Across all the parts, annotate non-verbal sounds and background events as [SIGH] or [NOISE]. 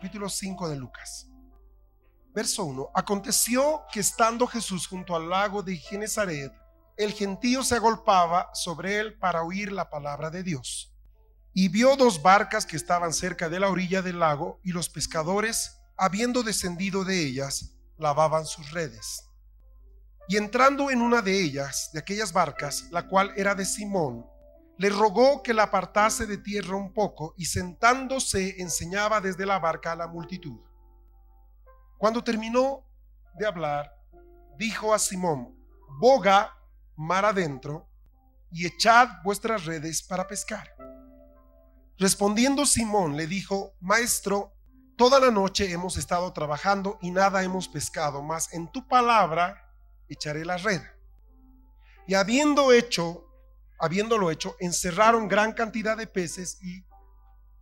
Capítulo 5 de Lucas. Verso 1. Aconteció que estando Jesús junto al lago de Genezaret, el gentío se agolpaba sobre él para oír la palabra de Dios. Y vio dos barcas que estaban cerca de la orilla del lago, y los pescadores, habiendo descendido de ellas, lavaban sus redes. Y entrando en una de ellas, de aquellas barcas, la cual era de Simón, le rogó que la apartase de tierra un poco y sentándose enseñaba desde la barca a la multitud. Cuando terminó de hablar, dijo a Simón, boga mar adentro y echad vuestras redes para pescar. Respondiendo Simón le dijo, Maestro, toda la noche hemos estado trabajando y nada hemos pescado, mas en tu palabra echaré la red. Y habiendo hecho habiéndolo hecho, encerraron gran cantidad de peces y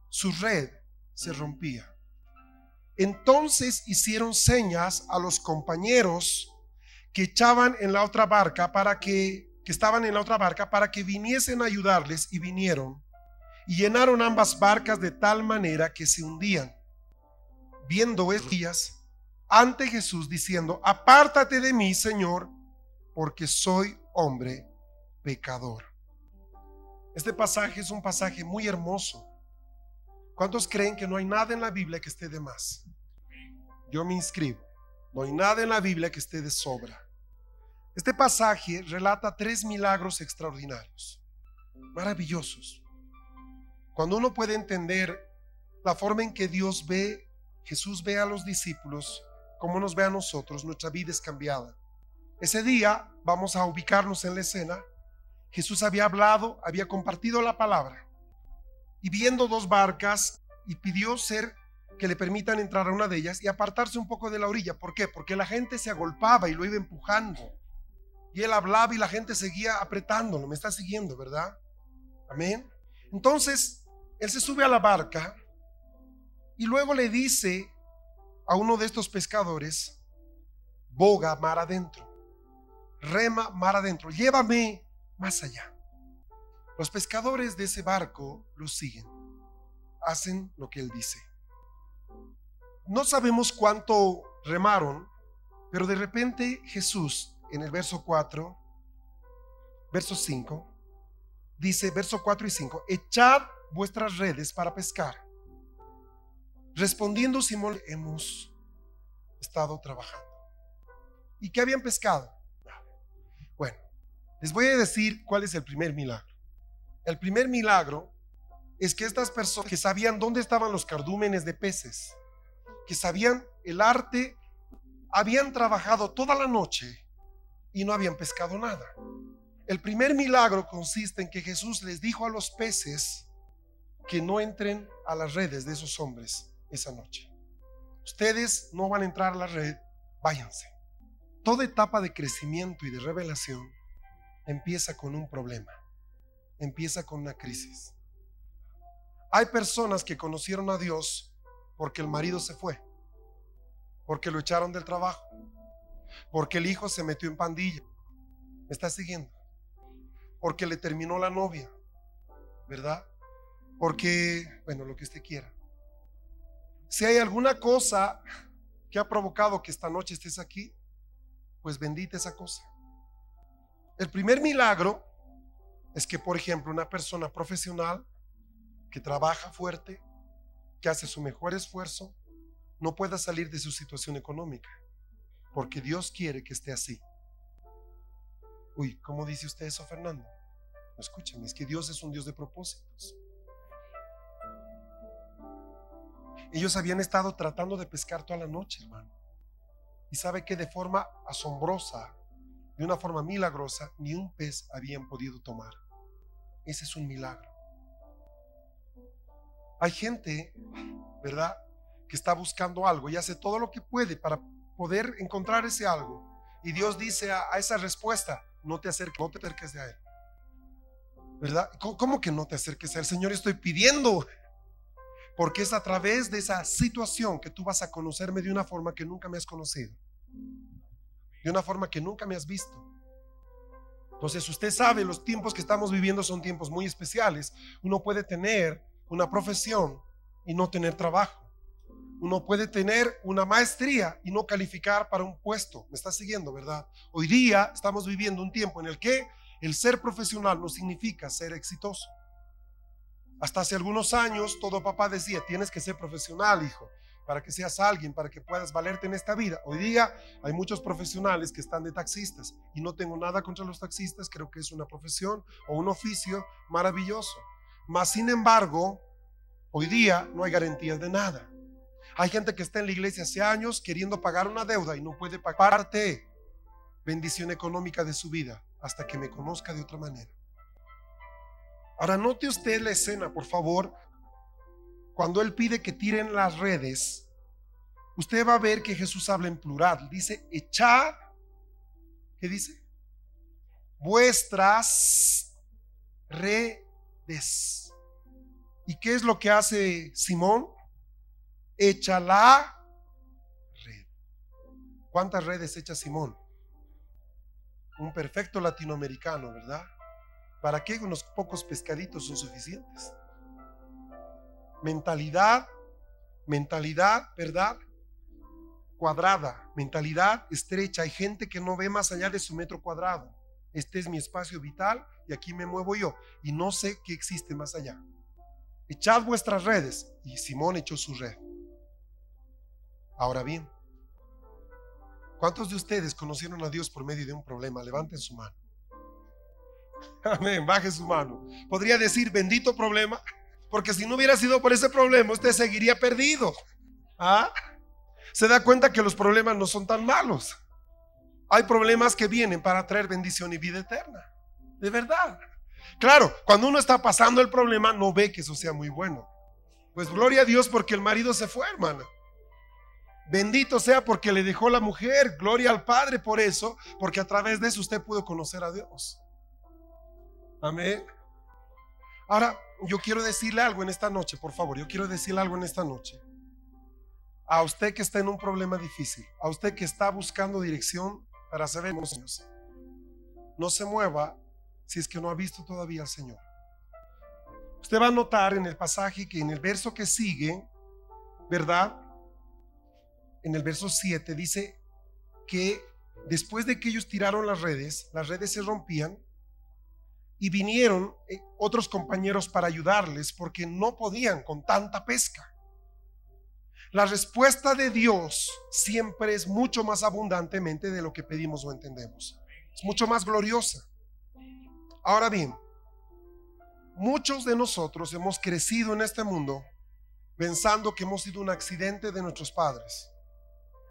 su red se rompía. Entonces hicieron señas a los compañeros que echaban en la otra barca para que, que estaban en la otra barca para que viniesen a ayudarles y vinieron y llenaron ambas barcas de tal manera que se hundían. Viendo días ante Jesús diciendo, apártate de mí, Señor, porque soy hombre pecador. Este pasaje es un pasaje muy hermoso. ¿Cuántos creen que no hay nada en la Biblia que esté de más? Yo me inscribo. No hay nada en la Biblia que esté de sobra. Este pasaje relata tres milagros extraordinarios, maravillosos. Cuando uno puede entender la forma en que Dios ve, Jesús ve a los discípulos, como nos ve a nosotros, nuestra vida es cambiada. Ese día vamos a ubicarnos en la escena Jesús había hablado, había compartido la palabra. Y viendo dos barcas, y pidió ser que le permitan entrar a una de ellas y apartarse un poco de la orilla. ¿Por qué? Porque la gente se agolpaba y lo iba empujando. Y él hablaba y la gente seguía apretándolo. Me está siguiendo, ¿verdad? Amén. Entonces, él se sube a la barca y luego le dice a uno de estos pescadores, boga mar adentro, rema mar adentro, llévame más allá. Los pescadores de ese barco lo siguen, hacen lo que él dice. No sabemos cuánto remaron, pero de repente Jesús en el verso 4, verso 5, dice, verso 4 y 5, echad vuestras redes para pescar. Respondiendo Simón, hemos estado trabajando. ¿Y qué habían pescado? Les voy a decir cuál es el primer milagro. El primer milagro es que estas personas que sabían dónde estaban los cardúmenes de peces, que sabían el arte, habían trabajado toda la noche y no habían pescado nada. El primer milagro consiste en que Jesús les dijo a los peces que no entren a las redes de esos hombres esa noche. Ustedes no van a entrar a la red, váyanse. Toda etapa de crecimiento y de revelación empieza con un problema, empieza con una crisis. Hay personas que conocieron a Dios porque el marido se fue, porque lo echaron del trabajo, porque el hijo se metió en pandilla. ¿Me está siguiendo? Porque le terminó la novia, ¿verdad? Porque, bueno, lo que usted quiera. Si hay alguna cosa que ha provocado que esta noche estés aquí, pues bendita esa cosa. El primer milagro es que, por ejemplo, una persona profesional que trabaja fuerte, que hace su mejor esfuerzo, no pueda salir de su situación económica, porque Dios quiere que esté así. Uy, ¿cómo dice usted eso, Fernando? escúchame, es que Dios es un Dios de propósitos. Ellos habían estado tratando de pescar toda la noche, hermano. Y sabe que de forma asombrosa, de una forma milagrosa, ni un pez habían podido tomar. Ese es un milagro. Hay gente, ¿verdad? Que está buscando algo y hace todo lo que puede para poder encontrar ese algo. Y Dios dice a, esa respuesta, no te acerques, no te acerques a Él. ¿Verdad? ¿Cómo, que no te acerques a Él? Señor, estoy pidiendo. Porque es a través de esa situación que tú vas a conocerme de una forma que nunca me has conocido. De una forma que nunca me has visto. Entonces usted sabe, los tiempos que estamos viviendo son tiempos muy especiales. Uno puede tener una profesión y no tener trabajo. Uno puede tener una maestría y no calificar para un puesto. Me está siguiendo, ¿verdad? Hoy día estamos viviendo un tiempo en el que el ser profesional no significa ser exitoso. Hasta hace algunos años todo papá decía, tienes que ser profesional, hijo, para que seas alguien, para que puedas valerte en esta vida. Hoy día hay muchos profesionales que están de taxistas y no tengo nada contra los taxistas, creo que es una profesión o un oficio maravilloso. Mas, sin embargo, hoy día no hay garantías de nada. Hay gente que está en la iglesia hace años queriendo pagar una deuda y no puede pagar parte bendición económica de su vida hasta que me conozca de otra manera. Ahora note usted la escena, por favor. Cuando él pide que tiren las redes, usted va a ver que Jesús habla en plural. Dice, echad, ¿qué dice? Vuestras redes. ¿Y qué es lo que hace Simón? echa la red. ¿Cuántas redes echa Simón? Un perfecto latinoamericano, ¿verdad? ¿Para qué unos pocos pescaditos son suficientes? Mentalidad, mentalidad, ¿verdad? Cuadrada, mentalidad estrecha. Hay gente que no ve más allá de su metro cuadrado. Este es mi espacio vital y aquí me muevo yo y no sé qué existe más allá. Echad vuestras redes. Y Simón echó su red. Ahora bien, ¿cuántos de ustedes conocieron a Dios por medio de un problema? Levanten su mano. [LAUGHS] Amén, baje su mano. Podría decir, bendito problema, porque si no hubiera sido por ese problema, usted seguiría perdido. ¿Ah? Se da cuenta que los problemas no son tan malos. Hay problemas que vienen para traer bendición y vida eterna. De verdad. Claro, cuando uno está pasando el problema, no ve que eso sea muy bueno. Pues gloria a Dios porque el marido se fue, hermana. Bendito sea porque le dejó la mujer. Gloria al Padre por eso, porque a través de eso usted pudo conocer a Dios. Amén. Ahora, yo quiero decirle algo en esta noche, por favor. Yo quiero decirle algo en esta noche. A usted que está en un problema difícil, a usted que está buscando dirección para saber no se mueva si es que no ha visto todavía al Señor. Usted va a notar en el pasaje que en el verso que sigue, ¿verdad? en el verso 7 dice que después de que ellos tiraron las redes, las redes se rompían y vinieron eh, otros compañeros para ayudarles porque no podían con tanta pesca. La respuesta de Dios siempre es mucho más abundantemente de lo que pedimos o entendemos. Es mucho más gloriosa. Ahora bien, muchos de nosotros hemos crecido en este mundo pensando que hemos sido un accidente de nuestros padres.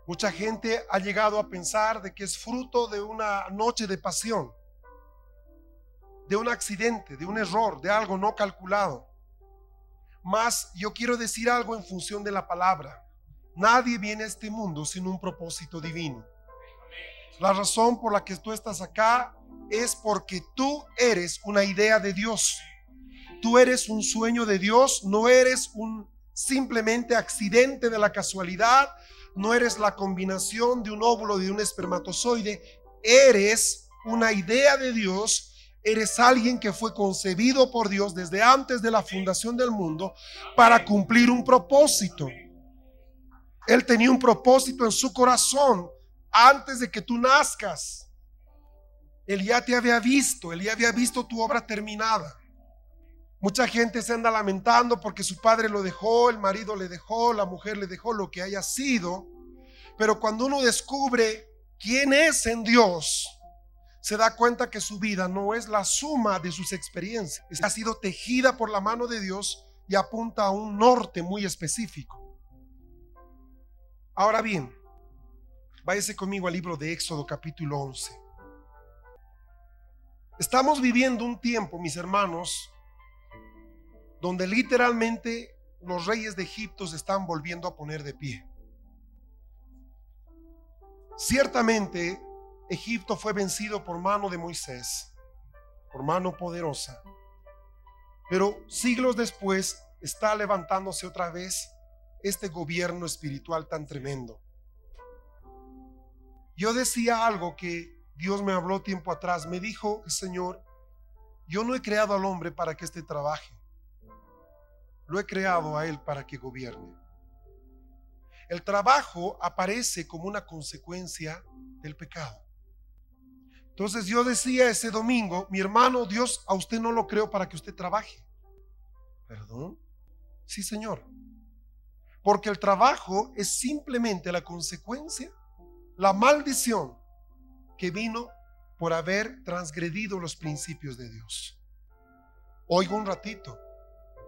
Mucha gente ha llegado a pensar de que es fruto de una noche de pasión, de un accidente, de un error, de algo no calculado. Mas yo quiero decir algo en función de la palabra. Nadie viene a este mundo sin un propósito divino. La razón por la que tú estás acá es porque tú eres una idea de Dios. Tú eres un sueño de Dios, no eres un simplemente accidente de la casualidad, no eres la combinación de un óvulo y de un espermatozoide, eres una idea de Dios, eres alguien que fue concebido por Dios desde antes de la fundación del mundo para cumplir un propósito. Él tenía un propósito en su corazón antes de que tú nazcas. Él ya te había visto, él ya había visto tu obra terminada. Mucha gente se anda lamentando porque su padre lo dejó, el marido le dejó, la mujer le dejó, lo que haya sido. Pero cuando uno descubre quién es en Dios, se da cuenta que su vida no es la suma de sus experiencias. Ha sido tejida por la mano de Dios y apunta a un norte muy específico. Ahora bien, váyase conmigo al libro de Éxodo capítulo 11. Estamos viviendo un tiempo, mis hermanos, donde literalmente los reyes de Egipto se están volviendo a poner de pie. Ciertamente, Egipto fue vencido por mano de Moisés, por mano poderosa. Pero siglos después está levantándose otra vez este gobierno espiritual tan tremendo. Yo decía algo que Dios me habló tiempo atrás. Me dijo Señor, yo no he creado al hombre para que éste trabaje. Lo he creado a él para que gobierne. El trabajo aparece como una consecuencia del pecado. Entonces yo decía ese domingo, mi hermano, Dios a usted no lo creó para que usted trabaje. ¿Perdón? Sí, Señor. Porque el trabajo es simplemente la consecuencia, la maldición que vino por haber transgredido los principios de Dios. Oigo un ratito.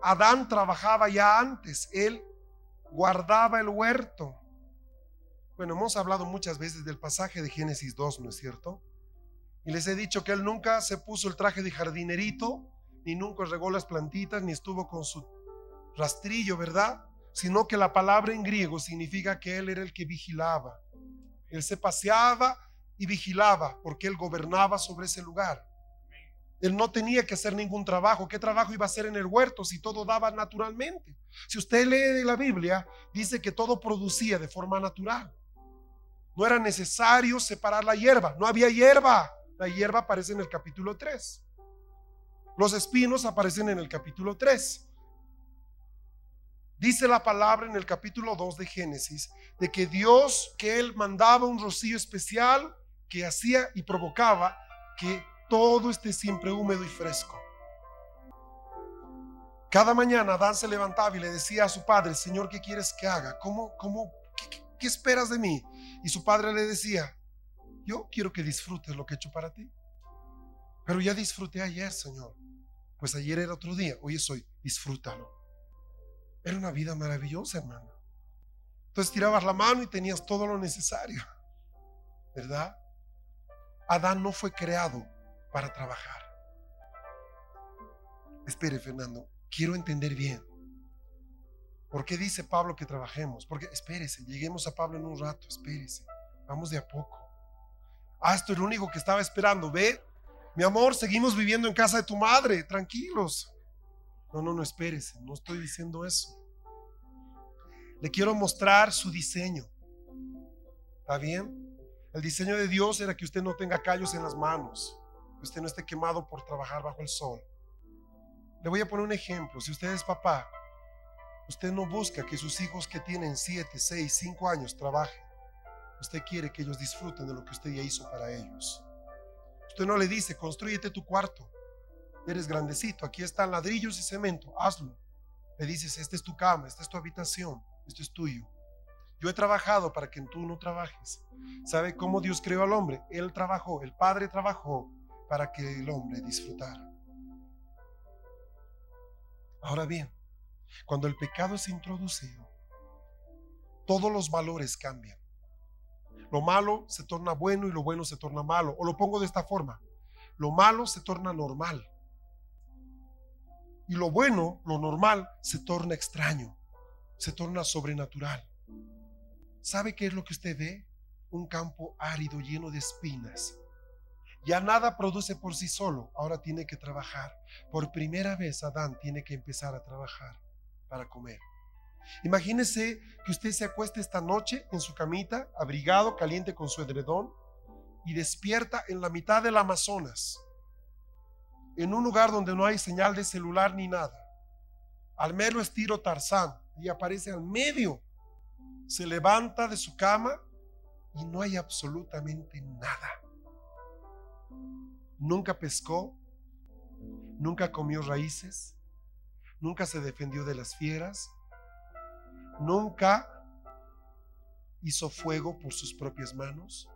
Adán trabajaba ya antes, él guardaba el huerto. Bueno, hemos hablado muchas veces del pasaje de Génesis 2, ¿no es cierto? Y les he dicho que él nunca se puso el traje de jardinerito, ni nunca regó las plantitas, ni estuvo con su rastrillo, ¿verdad? Sino que la palabra en griego significa que él era el que vigilaba. Él se paseaba y vigilaba porque él gobernaba sobre ese lugar. Él no tenía que hacer ningún trabajo. ¿Qué trabajo iba a hacer en el huerto si todo daba naturalmente? Si usted lee la Biblia, dice que todo producía de forma natural. No era necesario separar la hierba. No había hierba. La hierba aparece en el capítulo 3. Los espinos aparecen en el capítulo 3. Dice la palabra en el capítulo 2 de Génesis de que Dios, que Él mandaba un rocío especial que hacía y provocaba que todo esté siempre húmedo y fresco. Cada mañana Adán se levantaba y le decía a su padre, Señor, ¿qué quieres que haga? ¿Cómo, cómo, qué, qué esperas de mí? Y su padre le decía, yo quiero que disfrutes lo que he hecho para ti. Pero ya disfruté ayer, Señor. Pues ayer era otro día, hoy es hoy, disfrútalo. Era una vida maravillosa, hermano. Entonces tirabas la mano y tenías todo lo necesario, ¿verdad? Adán no fue creado para trabajar. Espere, Fernando, quiero entender bien. ¿Por qué dice Pablo que trabajemos? Porque espérese, lleguemos a Pablo en un rato, espérese, vamos de a poco. Ah, esto es lo único que estaba esperando. Ve, mi amor, seguimos viviendo en casa de tu madre, tranquilos. No, no, no, espérese, no estoy diciendo eso. Le quiero mostrar su diseño. ¿Está bien? El diseño de Dios era que usted no tenga callos en las manos, que usted no esté quemado por trabajar bajo el sol. Le voy a poner un ejemplo. Si usted es papá, usted no busca que sus hijos que tienen 7, 6, 5 años trabajen. Usted quiere que ellos disfruten de lo que usted ya hizo para ellos. Usted no le dice, construyete tu cuarto. Eres grandecito, aquí están ladrillos y cemento, hazlo. Le dices, esta es tu cama, esta es tu habitación, esto es tuyo. Yo he trabajado para que tú no trabajes. ¿Sabe cómo Dios creó al hombre? Él trabajó, el Padre trabajó para que el hombre disfrutara. Ahora bien, cuando el pecado es introducido, todos los valores cambian. Lo malo se torna bueno y lo bueno se torna malo. O lo pongo de esta forma. Lo malo se torna normal. Y lo bueno, lo normal, se torna extraño. Se torna sobrenatural. ¿Sabe qué es lo que usted ve? Un campo árido lleno de espinas. Ya nada produce por sí solo. Ahora tiene que trabajar. Por primera vez Adán tiene que empezar a trabajar para comer. Imagínese que usted se acueste esta noche en su camita, abrigado, caliente con su edredón, y despierta en la mitad del Amazonas, en un lugar donde no hay señal de celular ni nada. Al mero estilo Tarzán, y aparece al medio. Se levanta de su cama y no hay absolutamente nada. Nunca pescó, nunca comió raíces, nunca se defendió de las fieras, nunca hizo fuego por sus propias manos.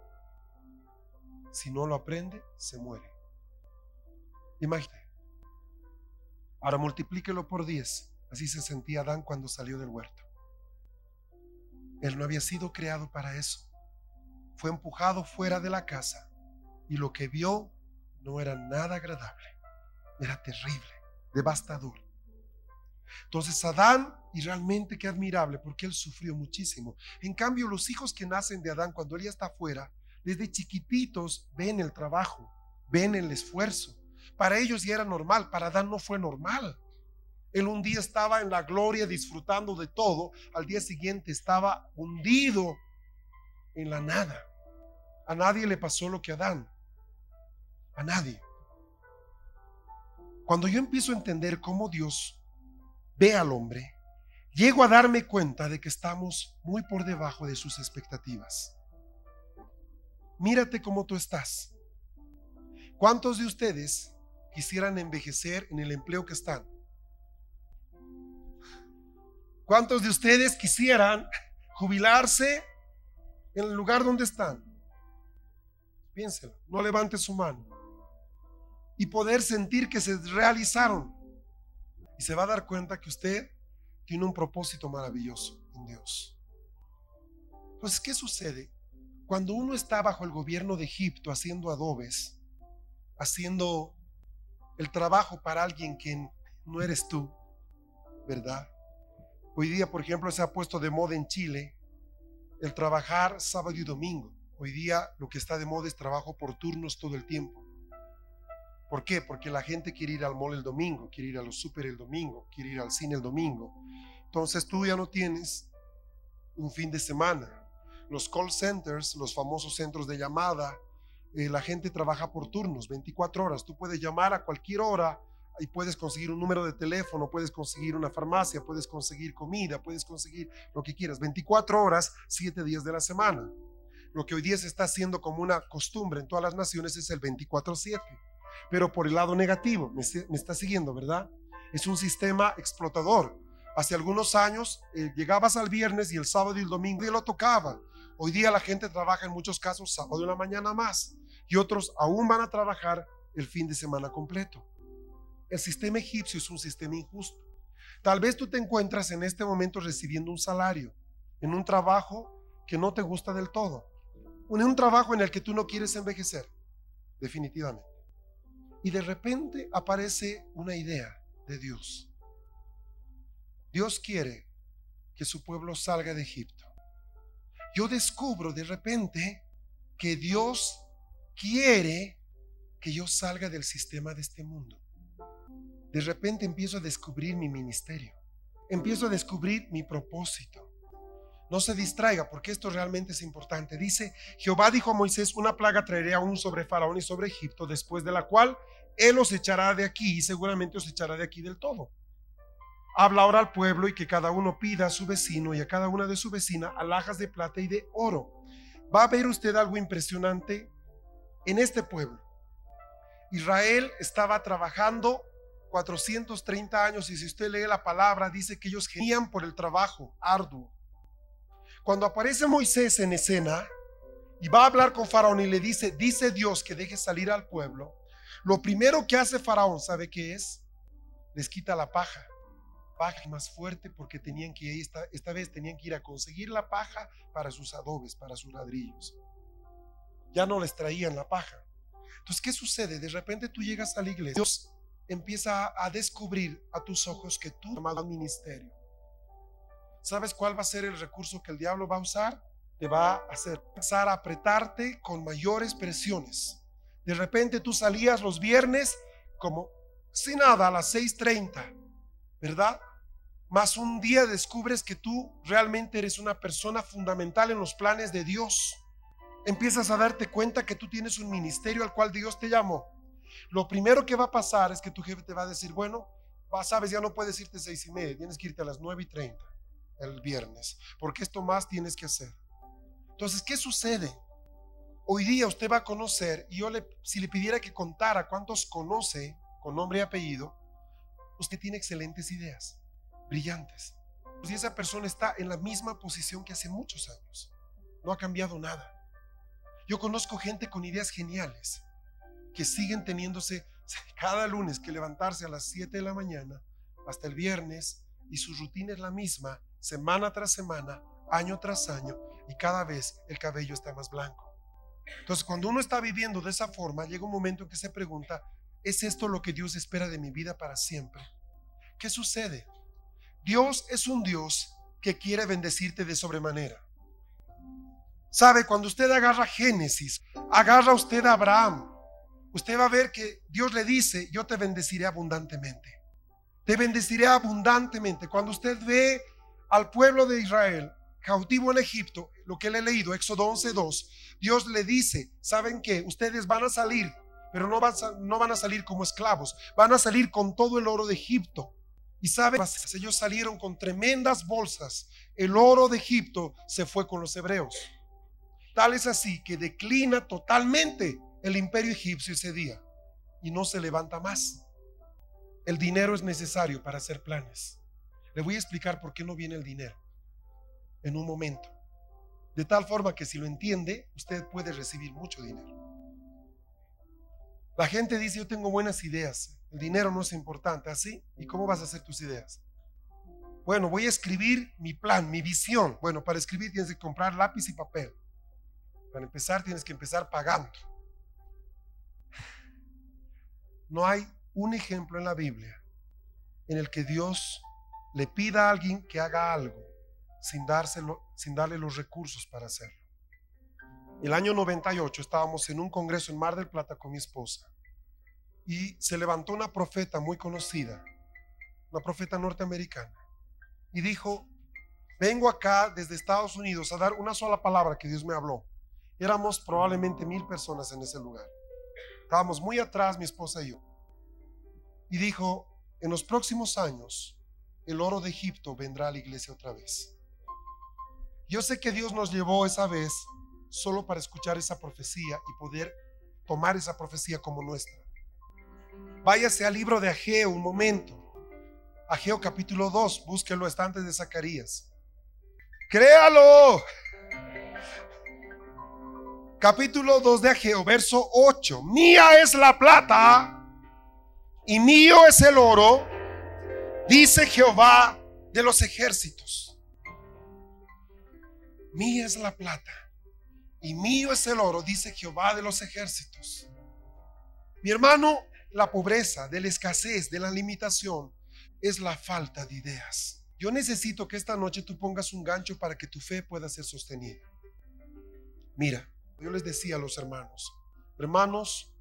Si no lo aprende, se muere. Imagínate. Ahora multiplíquelo por 10. Así se sentía Adán cuando salió del huerto. Él no había sido creado para eso. Fue empujado fuera de la casa y lo que vio no era nada agradable. Era terrible, devastador. Entonces Adán, y realmente qué admirable, porque él sufrió muchísimo. En cambio, los hijos que nacen de Adán cuando él ya está afuera, desde chiquititos ven el trabajo, ven el esfuerzo. Para ellos ya era normal, para Adán no fue normal. Él un día estaba en la gloria disfrutando de todo, al día siguiente estaba hundido en la nada. A nadie le pasó lo que a Adán. A nadie. Cuando yo empiezo a entender cómo Dios ve al hombre, llego a darme cuenta de que estamos muy por debajo de sus expectativas. Mírate cómo tú estás. ¿Cuántos de ustedes quisieran envejecer en el empleo que están? ¿Cuántos de ustedes quisieran jubilarse en el lugar donde están? Piénselo, no levante su mano. Y poder sentir que se realizaron. Se va a dar cuenta que usted tiene un propósito maravilloso en Dios. Entonces, ¿qué sucede? Cuando uno está bajo el gobierno de Egipto haciendo adobes, haciendo el trabajo para alguien que no eres tú, ¿verdad? Hoy día, por ejemplo, se ha puesto de moda en Chile el trabajar sábado y domingo. Hoy día lo que está de moda es trabajo por turnos todo el tiempo. ¿Por qué? Porque la gente quiere ir al mall el domingo, quiere ir a los super el domingo, quiere ir al cine el domingo. Entonces tú ya no tienes un fin de semana. Los call centers, los famosos centros de llamada, eh, la gente trabaja por turnos, 24 horas. Tú puedes llamar a cualquier hora y puedes conseguir un número de teléfono, puedes conseguir una farmacia, puedes conseguir comida, puedes conseguir lo que quieras. 24 horas, 7 días de la semana. Lo que hoy día se está haciendo como una costumbre en todas las naciones es el 24/7. Pero por el lado negativo, me, está siguiendo, ¿verdad? Es un sistema explotador. Hace algunos años eh, llegabas al viernes y el sábado y el domingo y lo tocaba. Hoy día la gente trabaja en muchos casos sábado y la mañana más y otros aún van a trabajar el fin de semana completo. El sistema egipcio es un sistema injusto. Tal vez tú te encuentras en este momento recibiendo un salario, en un trabajo que no te gusta del todo, en un trabajo en el que tú no quieres envejecer, definitivamente. Y de repente aparece una idea de Dios. Dios quiere que su pueblo salga de Egipto. Yo descubro de repente que Dios quiere que yo salga del sistema de este mundo de repente empiezo a descubrir mi ministerio. Empiezo a descubrir mi propósito. No se distraiga porque esto realmente es importante. Dice, Jehová dijo a Moisés, una plaga traeré aún sobre Faraón y sobre Egipto, después de la cual él os echará de aquí y seguramente os echará de aquí del todo. Habla ahora al pueblo y que cada uno pida a su vecino y a cada una de su vecina alhajas de plata y de oro. Va a ver usted algo impresionante en este pueblo. Israel estaba trabajando 430 años y si usted lee la palabra dice que ellos gemían por el trabajo arduo. Cuando aparece Moisés en escena y va a hablar con Faraón y le dice, dice Dios que deje salir al pueblo, lo primero que hace Faraón, ¿sabe qué es? Les quita la paja. Paja más fuerte porque tenían que esta, esta vez tenían que ir a conseguir la paja para sus adobes, para sus ladrillos. Ya no les traían la paja. Entonces, ¿qué sucede? De repente tú llegas a la iglesia, Dios empieza a descubrir a tus ojos que tú llamado ministerio. ¿Sabes cuál va a ser el recurso que el diablo va a usar? Te va a hacer empezar a apretarte con mayores presiones. De repente tú salías los viernes como sin nada a las 6:30, ¿verdad? Más un día descubres que tú realmente eres una persona fundamental en los planes de Dios. Empiezas a darte cuenta que tú tienes un ministerio al cual Dios te llamó lo primero que va a pasar es que tu jefe te va a decir, bueno, sabes, ya no puedes irte seis y media, tienes que irte a las nueve y treinta el viernes, porque esto más tienes que hacer. Entonces, ¿qué sucede? Hoy día usted va a conocer, y yo le, si le pidiera que contara cuántos conoce con nombre y apellido, usted tiene excelentes ideas, brillantes. Pues y esa persona está en la misma posición que hace muchos años. No ha cambiado nada. Yo conozco gente con ideas geniales, que siguen teniéndose cada lunes que levantarse a las 7 de la mañana hasta el viernes y su rutina es la misma, semana tras semana, año tras año, y cada vez el cabello está más blanco. Entonces, cuando uno está viviendo de esa forma, llega un momento en que se pregunta, ¿es esto lo que Dios espera de mi vida para siempre? ¿Qué sucede? Dios es un Dios que quiere bendecirte de sobremanera. Sabe, cuando usted agarra Génesis, agarra usted a Abraham, usted va a ver que Dios le dice, yo te bendeciré abundantemente. Te bendeciré abundantemente. Cuando usted ve al pueblo de Israel cautivo en Egipto, lo que le he leído, Éxodo 11.2, Dios le dice, ¿saben qué? Ustedes van a salir, pero no van, a, no van a salir como esclavos, van a salir con todo el oro de Egipto. Y saben, ellos salieron con tremendas bolsas. El oro de Egipto se fue con los hebreos. Tal es así que declina totalmente el imperio egipcio ese día y no se levanta más. El dinero es necesario para hacer planes. Le voy a explicar por qué no viene el dinero en un momento. De tal forma que si lo entiende, usted puede recibir mucho dinero. La gente dice, yo tengo buenas ideas, el dinero no es importante, ¿así? ¿Y cómo vas a hacer tus ideas? Bueno, voy a escribir mi plan, mi visión. Bueno, para escribir tienes que comprar lápiz y papel. Para empezar tienes que empezar pagando. No hay un ejemplo en la Biblia en el que Dios le pida a alguien que haga algo sin, dárselo, sin darle los recursos para hacerlo. El año 98 estábamos en un congreso en Mar del Plata con mi esposa y se levantó una profeta muy conocida, una profeta norteamericana, y dijo, vengo acá desde Estados Unidos a dar una sola palabra que Dios me habló. Éramos probablemente mil personas en ese lugar. Estábamos muy atrás, mi esposa y yo. Y dijo, en los próximos años, el oro de Egipto vendrá a la iglesia otra vez. Yo sé que Dios nos llevó esa vez solo para escuchar esa profecía y poder tomar esa profecía como nuestra. Váyase al libro de Ageo un momento. Ageo capítulo 2, búsquelo, está antes de Zacarías. Créalo. Capítulo 2 de Ageo, verso 8. Mía es la plata y mío es el oro, dice Jehová de los ejércitos. Mía es la plata y mío es el oro, dice Jehová de los ejércitos. Mi hermano, la pobreza, de la escasez, de la limitación, es la falta de ideas. Yo necesito que esta noche tú pongas un gancho para que tu fe pueda ser sostenida. Mira, yo les decía a los hermanos, hermanos,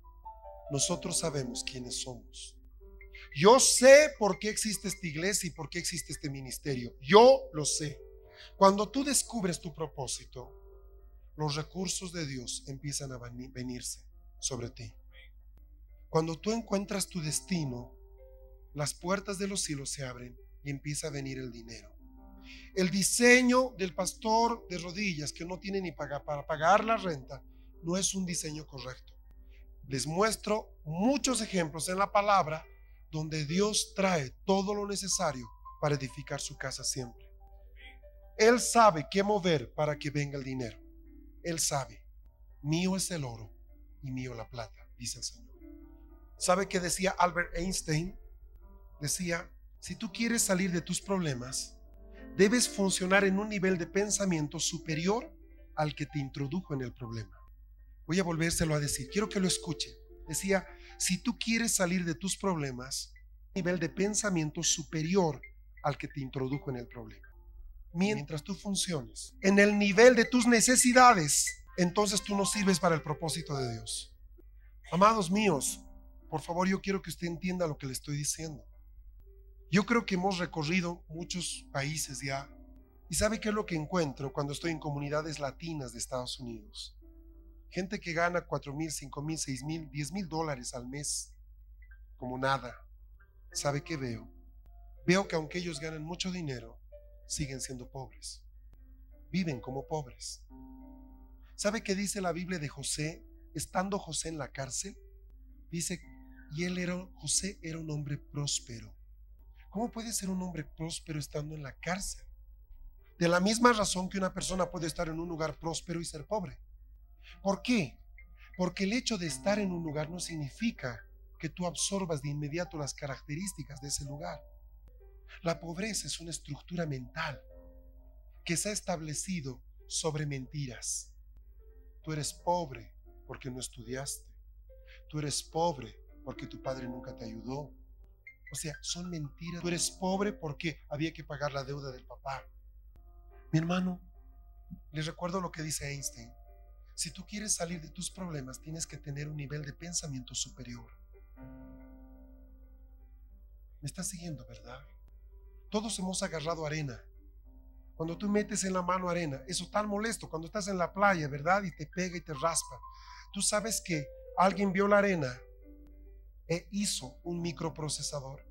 nosotros sabemos quiénes somos. Yo sé por qué existe esta iglesia y por qué existe este ministerio. Yo lo sé. Cuando tú descubres tu propósito, los recursos de Dios empiezan a venirse sobre ti. Cuando tú encuentras tu destino, las puertas de los cielos se abren y empieza a venir el dinero. El diseño del pastor de rodillas que no tiene ni para pagar la renta no es un diseño correcto. Les muestro muchos ejemplos en la palabra donde Dios trae todo lo necesario para edificar su casa siempre. Él sabe qué mover para que venga el dinero. Él sabe. Mío es el oro y mío la plata, dice el Señor. ¿Sabe qué decía Albert Einstein? Decía, si tú quieres salir de tus problemas, debes funcionar en un nivel de pensamiento superior al que te introdujo en el problema. Voy a volvérselo a decir, quiero que lo escuche. Decía, si tú quieres salir de tus problemas, nivel de pensamiento superior al que te introdujo en el problema mientras tú funciones en el nivel de tus necesidades, entonces tú no sirves para el propósito de Dios. Amados míos, por favor yo quiero que usted entienda lo que le estoy diciendo. Yo creo que hemos recorrido muchos países ya. ¿Y sabe qué es lo que encuentro cuando estoy en comunidades latinas de Estados Unidos? Gente que gana 4 mil, 5 mil, 6 mil, 10 mil dólares al mes como nada. ¿Sabe qué veo? Veo que aunque ellos ganan mucho dinero, siguen siendo pobres. Viven como pobres. ¿Sabe qué dice la Biblia de José? Estando José en la cárcel, dice, y él era, José era un hombre próspero. ¿Cómo puede ser un hombre próspero estando en la cárcel? De la misma razón que una persona puede estar en un lugar próspero y ser pobre. ¿Por qué? Porque el hecho de estar en un lugar no significa que tú absorbas de inmediato las características de ese lugar. La pobreza es una estructura mental que se ha establecido sobre mentiras. Tú eres pobre porque no estudiaste. Tú eres pobre porque tu padre nunca te ayudó. O sea, son mentiras. Tú eres pobre porque había que pagar la deuda del papá. Mi hermano, les recuerdo lo que dice Einstein. Si tú quieres salir de tus problemas, tienes que tener un nivel de pensamiento superior. Me estás siguiendo, ¿verdad? Todos hemos agarrado arena. Cuando tú metes en la mano arena, eso tan molesto. Cuando estás en la playa, ¿verdad? Y te pega y te raspa. Tú sabes que alguien vio la arena e hizo un microprocesador.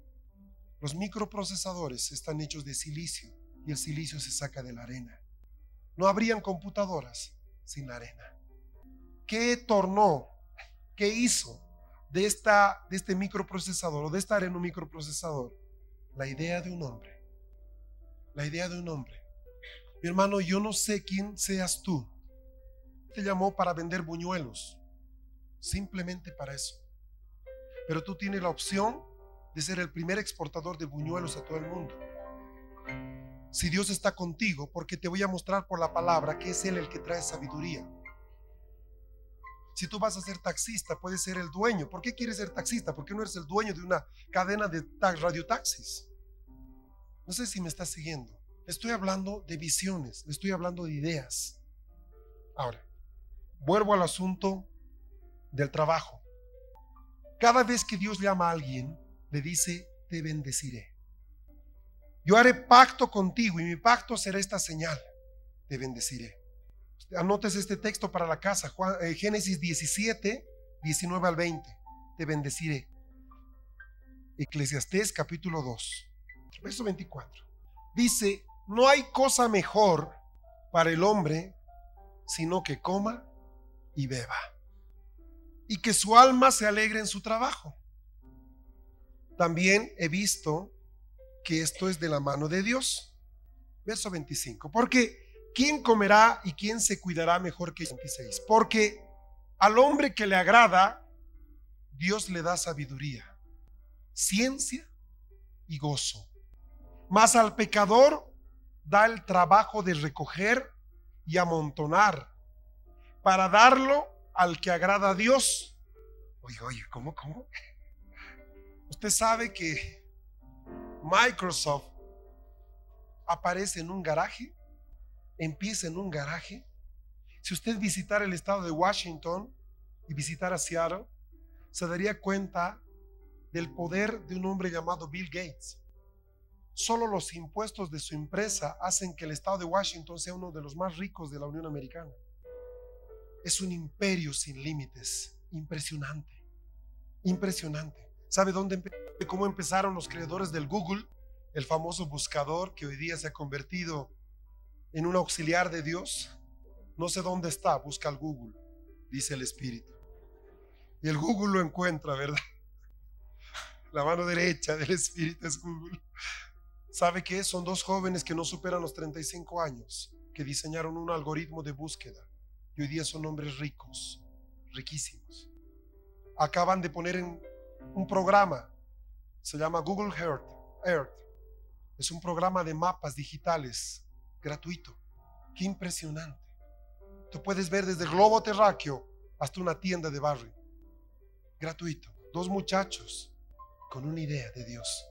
Los microprocesadores están hechos de silicio y el silicio se saca de la arena. No habrían computadoras sin la arena. ¿Qué tornó? ¿Qué hizo de, esta, de este microprocesador o de esta arena microprocesador? La idea de un hombre. La idea de un hombre. Mi hermano, yo no sé quién seas tú. Te llamó para vender buñuelos. Simplemente para eso. Pero tú tienes la opción de ser el primer exportador de buñuelos a todo el mundo. Si Dios está contigo, porque te voy a mostrar por la palabra que es Él el que trae sabiduría. Si tú vas a ser taxista, puedes ser el dueño. ¿Por qué quieres ser taxista? ¿Por qué no eres el dueño de una cadena de radiotaxis? No sé si me estás siguiendo. Estoy hablando de visiones, estoy hablando de ideas. Ahora, vuelvo al asunto del trabajo. Cada vez que Dios llama a alguien, le dice, te bendeciré. Yo haré pacto contigo y mi pacto será esta señal, te bendeciré. Anotes este texto para la casa, eh, Génesis 17, 19 al 20, te bendeciré. Eclesiastés capítulo 2, verso 24. Dice, no hay cosa mejor para el hombre sino que coma y beba y que su alma se alegre en su trabajo. También he visto que esto es de la mano de Dios. Verso 25. Porque ¿quién comerá y quién se cuidará mejor que 26? Porque al hombre que le agrada, Dios le da sabiduría, ciencia y gozo. Mas al pecador da el trabajo de recoger y amontonar para darlo al que agrada a Dios. Oye, oye, ¿cómo, cómo? [LAUGHS] Usted sabe que Microsoft aparece en un garaje, empieza en un garaje. Si usted visitara el estado de Washington y visitara Seattle, se daría cuenta del poder de un hombre llamado Bill Gates. Solo los impuestos de su empresa hacen que el estado de Washington sea uno de los más ricos de la Unión Americana es un imperio sin límites. Impresionante. Impresionante. ¿Sabe dónde cómo empezaron los creadores del Google? El famoso buscador que hoy día se ha convertido en un auxiliar de Dios. No sé dónde está, busca el Google, dice el Espíritu. Y el Google lo encuentra, ¿verdad? [LAUGHS] La mano derecha del Espíritu es Google. ¿Sabe qué? Son dos jóvenes que no superan los 35 años, que diseñaron un algoritmo de búsqueda y hoy día son hombres ricos, riquísimos. Acaban de poner en un programa, se llama Google Earth. Earth. Es un programa de mapas digitales gratuito. Qué impresionante. Tú puedes ver desde el globo terráqueo hasta una tienda de barrio. Gratuito. Dos muchachos con una idea de Dios.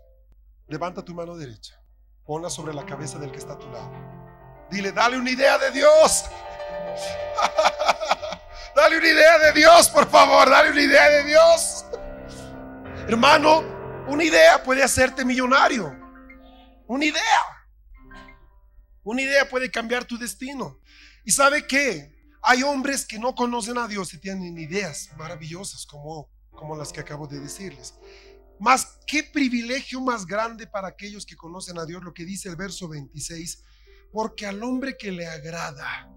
Levanta tu mano derecha. Ponla sobre la cabeza del que está a tu lado. Dile, dale una idea de Dios. [LAUGHS] Dale una idea de Dios, por favor, dale una idea de Dios. Hermano, una idea puede hacerte millonario. Una idea. Una idea puede cambiar tu destino. ¿Y sabe qué? Hay hombres que no conocen a Dios y tienen ideas maravillosas como, como las que acabo de decirles. Más qué privilegio más grande para aquellos que conocen a Dios, lo que dice el verso 26, porque al hombre que le agrada,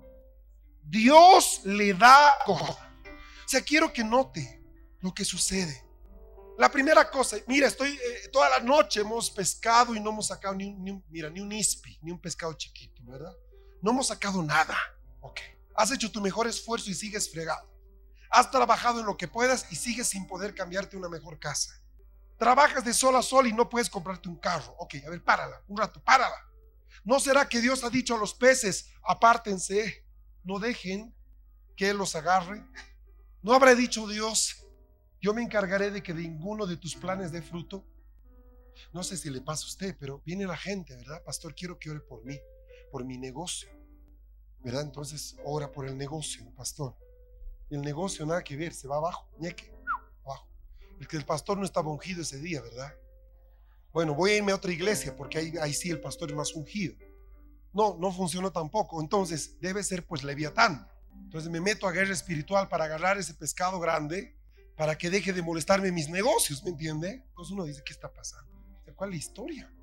Dios le da O sea, quiero que note lo que sucede. La primera cosa, mira, estoy eh, toda la noche hemos pescado y no hemos sacado ni un, mira, ni un ispi, ni un pescado chiquito, ¿verdad? No hemos sacado nada. Ok. Has hecho tu mejor esfuerzo y sigues fregado. Has trabajado en lo que puedas y sigues sin poder cambiarte una mejor casa. Trabajas de sol a sol y no puedes comprarte un carro. Ok, a ver, párala, un rato, párala. ¿No será que Dios ha dicho a los peces, apártense, no dejen que los agarre. ¿No habrá dicho Dios, yo me encargaré de que ninguno de tus planes dé fruto? No sé si le pasa a usted, pero viene la gente, ¿verdad? Pastor, quiero que ore por mí, por mi negocio. ¿Verdad? Entonces, ora por el negocio, pastor. El negocio nada que ver, se va abajo, ñeque, abajo. El que el pastor no estaba ungido ese día, ¿verdad? Bueno, voy a irme a otra iglesia porque ahí, ahí sí el pastor es más ungido. No, no funcionó tampoco. Entonces, debe ser pues leviatán. Entonces me meto a guerra espiritual para agarrar ese pescado grande para que deje de molestarme mis negocios, ¿me entiende? Entonces uno dice, ¿qué está pasando? ¿Cuál es la historia?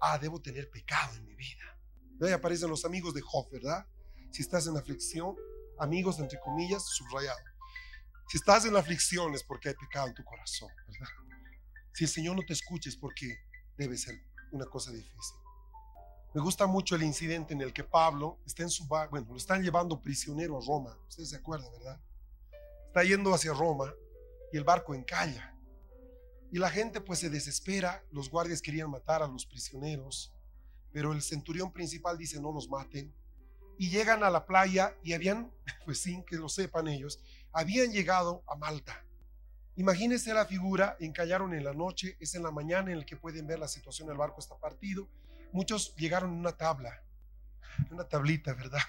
Ah, debo tener pecado en mi vida. Ahí aparecen los amigos de Job, ¿verdad? Si estás en aflicción, amigos entre comillas, subrayado. Si estás en aflicción es porque hay pecado en tu corazón, ¿verdad? Si el Señor no te escucha es porque debe ser una cosa difícil. Me gusta mucho el incidente en el que Pablo está en su bueno, lo están llevando prisionero a Roma, ustedes se acuerdan, ¿verdad? Está yendo hacia Roma el barco encalla. Y la gente pues se desespera, los guardias querían matar a los prisioneros, pero el centurión principal dice no los maten. Y llegan a la playa y habían, [LAUGHS] pues sin que lo sepan ellos, habían llegado a Malta. Imagínense la figura, encallaron en la noche, es en la mañana en el que pueden ver la situación, el barco está partido. Muchos llegaron en una tabla, una tablita, ¿verdad?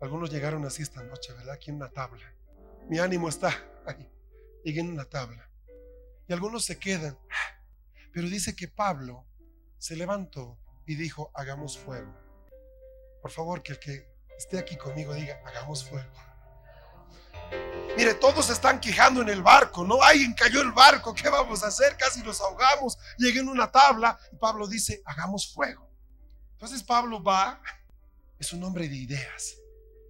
Algunos llegaron así esta noche, ¿verdad? Aquí en una tabla. Mi ánimo está ahí lleguen en la tabla. Y algunos se quedan. Pero dice que Pablo se levantó y dijo, hagamos fuego. Por favor, que el que esté aquí conmigo diga, hagamos fuego. Mire, todos están quejando en el barco, ¿no? Alguien cayó el barco, ¿qué vamos a hacer? Casi nos ahogamos. Llegué en una tabla y Pablo dice, hagamos fuego. Entonces Pablo va, es un hombre de ideas.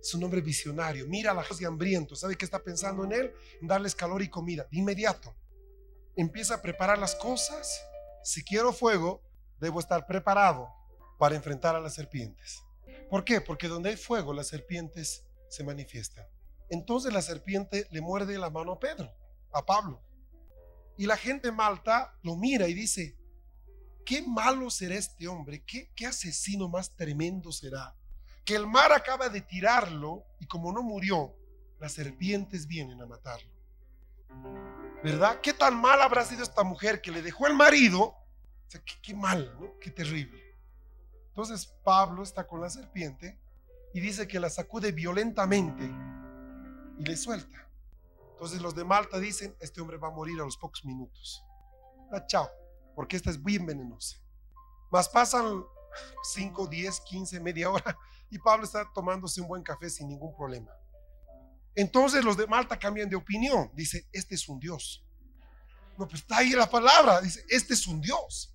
Es un hombre visionario. Mira a la gente hambriento. ¿Sabe qué está pensando en él? En darles calor y comida. De inmediato. Empieza a preparar las cosas. Si quiero fuego, debo estar preparado para enfrentar a las serpientes. ¿Por qué? Porque donde hay fuego, las serpientes se manifiestan. Entonces la serpiente le muerde la mano a Pedro, a Pablo. Y la gente Malta lo mira y dice, qué malo será este hombre, qué, qué asesino más tremendo será que el mar acaba de tirarlo y como no murió, las serpientes vienen a matarlo. ¿Verdad? ¿Qué tan mal habrá sido esta mujer que le dejó el marido? O sea, qué, mal, ¿no? Qué terrible. Entonces Pablo está con la serpiente y dice que la sacude violentamente y le suelta. Entonces los de Malta dicen, este hombre va a morir a los pocos minutos. Ah, chao, porque esta es bien venenosa. Más pasan 5, 10, 15, media hora y Pablo está tomándose un buen café sin ningún problema. Entonces los de Malta cambian de opinión. Dice, este es un Dios. No, pues está ahí la palabra. Dice, este es un Dios.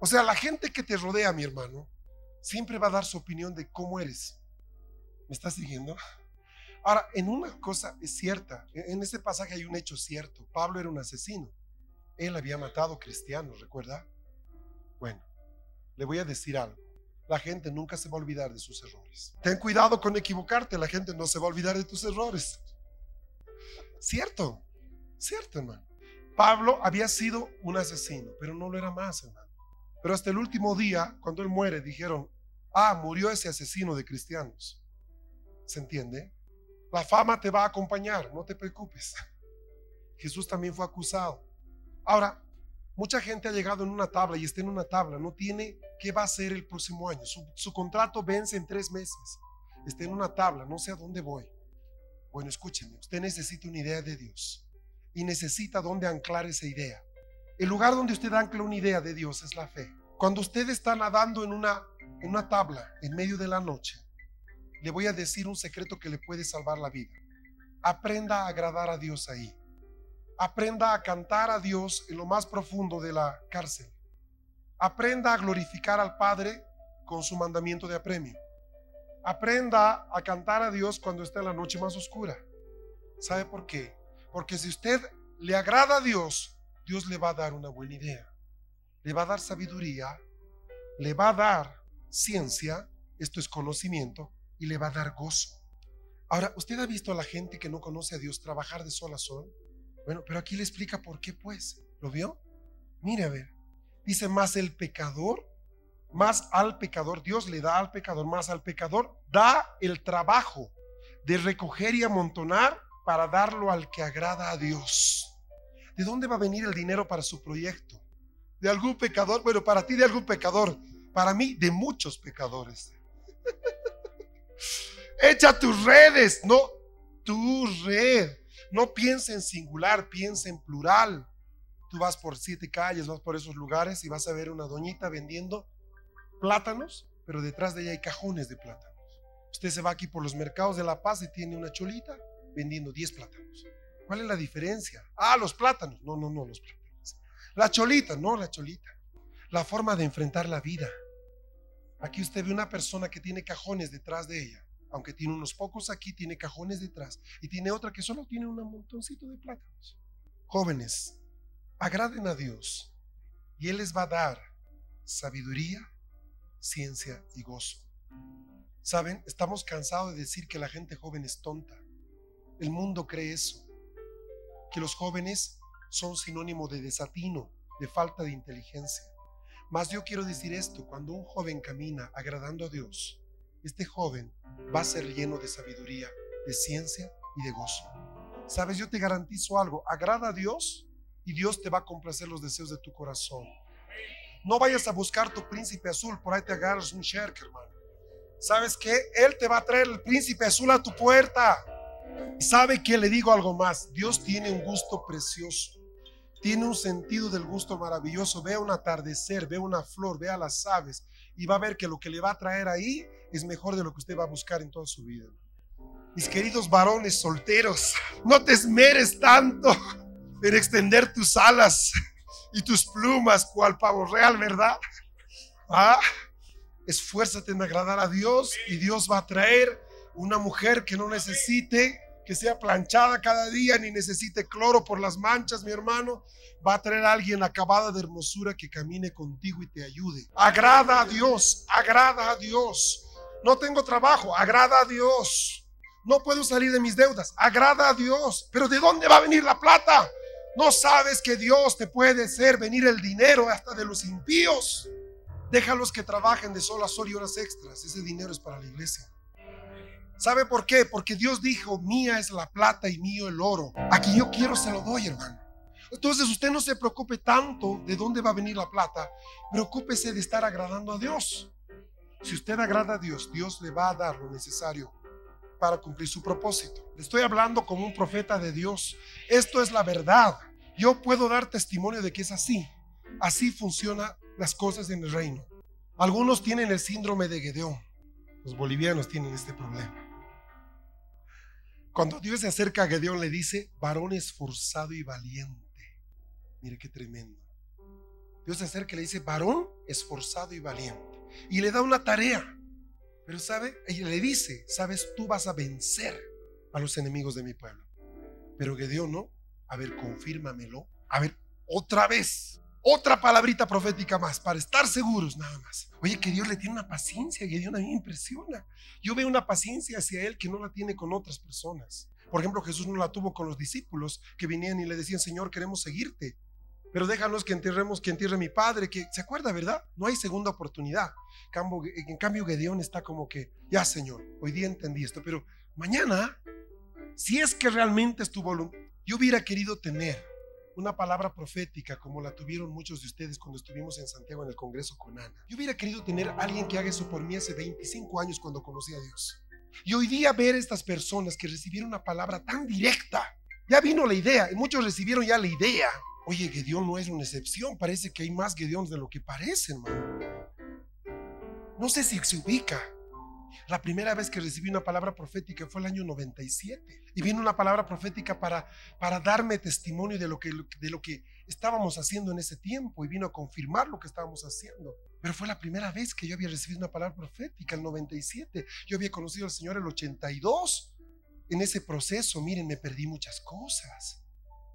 O sea, la gente que te rodea, mi hermano, siempre va a dar su opinión de cómo eres. ¿Me estás siguiendo? Ahora, en una cosa es cierta. En este pasaje hay un hecho cierto. Pablo era un asesino. Él había matado cristianos, ¿recuerda? Bueno, le voy a decir algo la gente nunca se va a olvidar de sus errores. Ten cuidado con equivocarte, la gente no se va a olvidar de tus errores. Cierto, cierto, hermano. Pablo había sido un asesino, pero no lo era más, hermano. Pero hasta el último día, cuando él muere, dijeron, ah, murió ese asesino de cristianos. ¿Se entiende? La fama te va a acompañar, no te preocupes. [LAUGHS] Jesús también fue acusado. Ahora, Mucha gente ha llegado en una tabla y está en una tabla, no tiene qué va a hacer el próximo año. Su, contrato vence en tres meses. Está en una tabla, no sé a dónde voy. Bueno, escúcheme, usted necesita una idea de Dios y necesita dónde anclar esa idea. El lugar donde usted ancla una idea de Dios es la fe. Cuando usted está nadando en una, en una tabla en medio de la noche, le voy a decir un secreto que le puede salvar la vida. Aprenda a agradar a Dios ahí aprenda a cantar a Dios en lo más profundo de la cárcel. Aprenda a glorificar al Padre con su mandamiento de apremio. Aprenda a cantar a Dios cuando esté en la noche más oscura. ¿Sabe por qué? Porque si usted le agrada a Dios, Dios le va a dar una buena idea. Le va a dar sabiduría, le va a dar ciencia, esto es conocimiento, y le va a dar gozo. Ahora, ¿usted ha visto a la gente que no conoce a Dios trabajar de sol a sol? Bueno, pero aquí le explica por qué, pues. ¿Lo vio? Mire, a ver. Dice, más el pecador, más al pecador, Dios le da al pecador, más al pecador, da el trabajo de recoger y amontonar para darlo al que agrada a Dios. ¿De dónde va a venir el dinero para su proyecto? de algún pecador, bueno, para ti de algún pecador, para mí de muchos pecadores. [LAUGHS] Echa tus redes, no tu red. No piensa en singular, piensa en plural. Tú vas por siete calles, vas por esos lugares y vas a ver una doñita vendiendo plátanos, pero detrás de ella hay cajones de plátanos. Usted se va aquí por los mercados de La Paz y tiene una cholita vendiendo 10 plátanos. ¿Cuál es la diferencia? Ah, los plátanos. No, no, no, los plátanos. La cholita, no, la cholita. La forma de enfrentar la vida. Aquí usted ve una persona que tiene cajones detrás de ella. Aunque tiene unos pocos aquí, tiene cajones detrás. Y tiene otra que solo tiene un montoncito de plátanos. Jóvenes, agraden a Dios y Él les va a dar sabiduría, ciencia y gozo. Saben, estamos cansados de decir que la gente joven es tonta. El mundo cree eso, que los jóvenes son sinónimo de desatino, de falta de inteligencia. Mas yo quiero decir esto, cuando un joven camina agradando a Dios, este joven va a ser lleno de sabiduría, de ciencia y de gozo. Sabes, yo te garantizo algo, agrada a Dios y Dios te va a complacer los deseos de tu corazón. No vayas a buscar tu príncipe azul, por ahí te agarras un sherk, hermano. ¿Sabes qué? Él te va a traer el príncipe azul a tu puerta. ¿Sabe que le digo algo más? Dios tiene un gusto precioso tiene un sentido del gusto maravilloso. Ve un atardecer, ve una flor, ve a las aves y va a ver que lo que le va a traer ahí es mejor de lo que usted va a buscar en toda su vida. Mis queridos varones solteros, no te esmeres tanto [LAUGHS] en extender tus alas y tus plumas cual pavo real, ¿verdad? Ah, esfuérzate en agradar a Dios y Dios va a traer una mujer que no necesite que sea planchada cada día, ni necesite cloro por las manchas, mi hermano. Va a traer a alguien acabada de hermosura que camine contigo y te ayude. Agrada a Dios, agrada a Dios. No tengo trabajo, agrada a Dios. No puedo salir de mis deudas, agrada a Dios. Pero ¿de dónde va a venir la plata? No sabes que Dios te puede hacer venir el dinero hasta de los impíos. Déjalos que trabajen de sol a sol y horas extras. Ese dinero es para la iglesia. ¿Sabe por qué? Porque Dios dijo, mía es la plata y mío el oro. Aquí yo quiero, se lo doy, hermano. Entonces usted no se preocupe tanto de dónde va a venir la plata. Preocúpese de estar agradando a Dios. Si usted agrada a Dios, Dios le va a dar lo necesario para cumplir su propósito. Le estoy hablando como un profeta de Dios. Esto es la verdad. Yo puedo dar testimonio de que es así. Así funcionan las cosas en el reino. Algunos tienen el síndrome de Gedeón. Los bolivianos tienen este problema. Cuando Dios se acerca a Gedeón le dice, varón esforzado y valiente. Mire qué tremendo. Dios se acerca y le dice, varón esforzado y valiente. Y le da una tarea. Pero sabe, ella le dice, sabes, tú vas a vencer a los enemigos de mi pueblo. Pero Gedeón no. A ver, confírmamelo. A ver, otra vez. Otra palabrita profética más para estar seguros nada más. Oye, que Dios le tiene una paciencia, Dios a mí me impresiona. Yo veo una paciencia hacia Él que no la tiene con otras personas. Por ejemplo, Jesús no la tuvo con los discípulos que venían y le decían, Señor, queremos seguirte. Pero déjanos que enterremos, que entierre mi padre, que se acuerda, ¿verdad? No hay segunda oportunidad. En cambio, Gedeón está como que, ya Señor, hoy día entendí esto, pero mañana, si es que realmente es tu voluntad, yo hubiera querido tener una palabra profética como la tuvieron muchos de ustedes cuando estuvimos en Santiago en el Congreso con Ana. Yo hubiera querido tener alguien que haga eso por mí hace 25 años cuando conocí a Dios. Y hoy día ver estas personas que recibieron una palabra tan directa, ya vino la idea, y muchos recibieron ya la idea. Oye, Gedeón no es una excepción, parece que hay más Gedeones de lo que parecen, hermano. No sé si se ubica. La primera vez que recibí una palabra profética fue el año 97. Y vino una palabra profética para, para darme testimonio de lo, que, de lo que estábamos haciendo en ese tiempo. Y vino a confirmar lo que estábamos haciendo. Pero fue la primera vez que yo había recibido una palabra profética, el 97. Yo había conocido al Señor el 82. En ese proceso, miren, me perdí muchas cosas.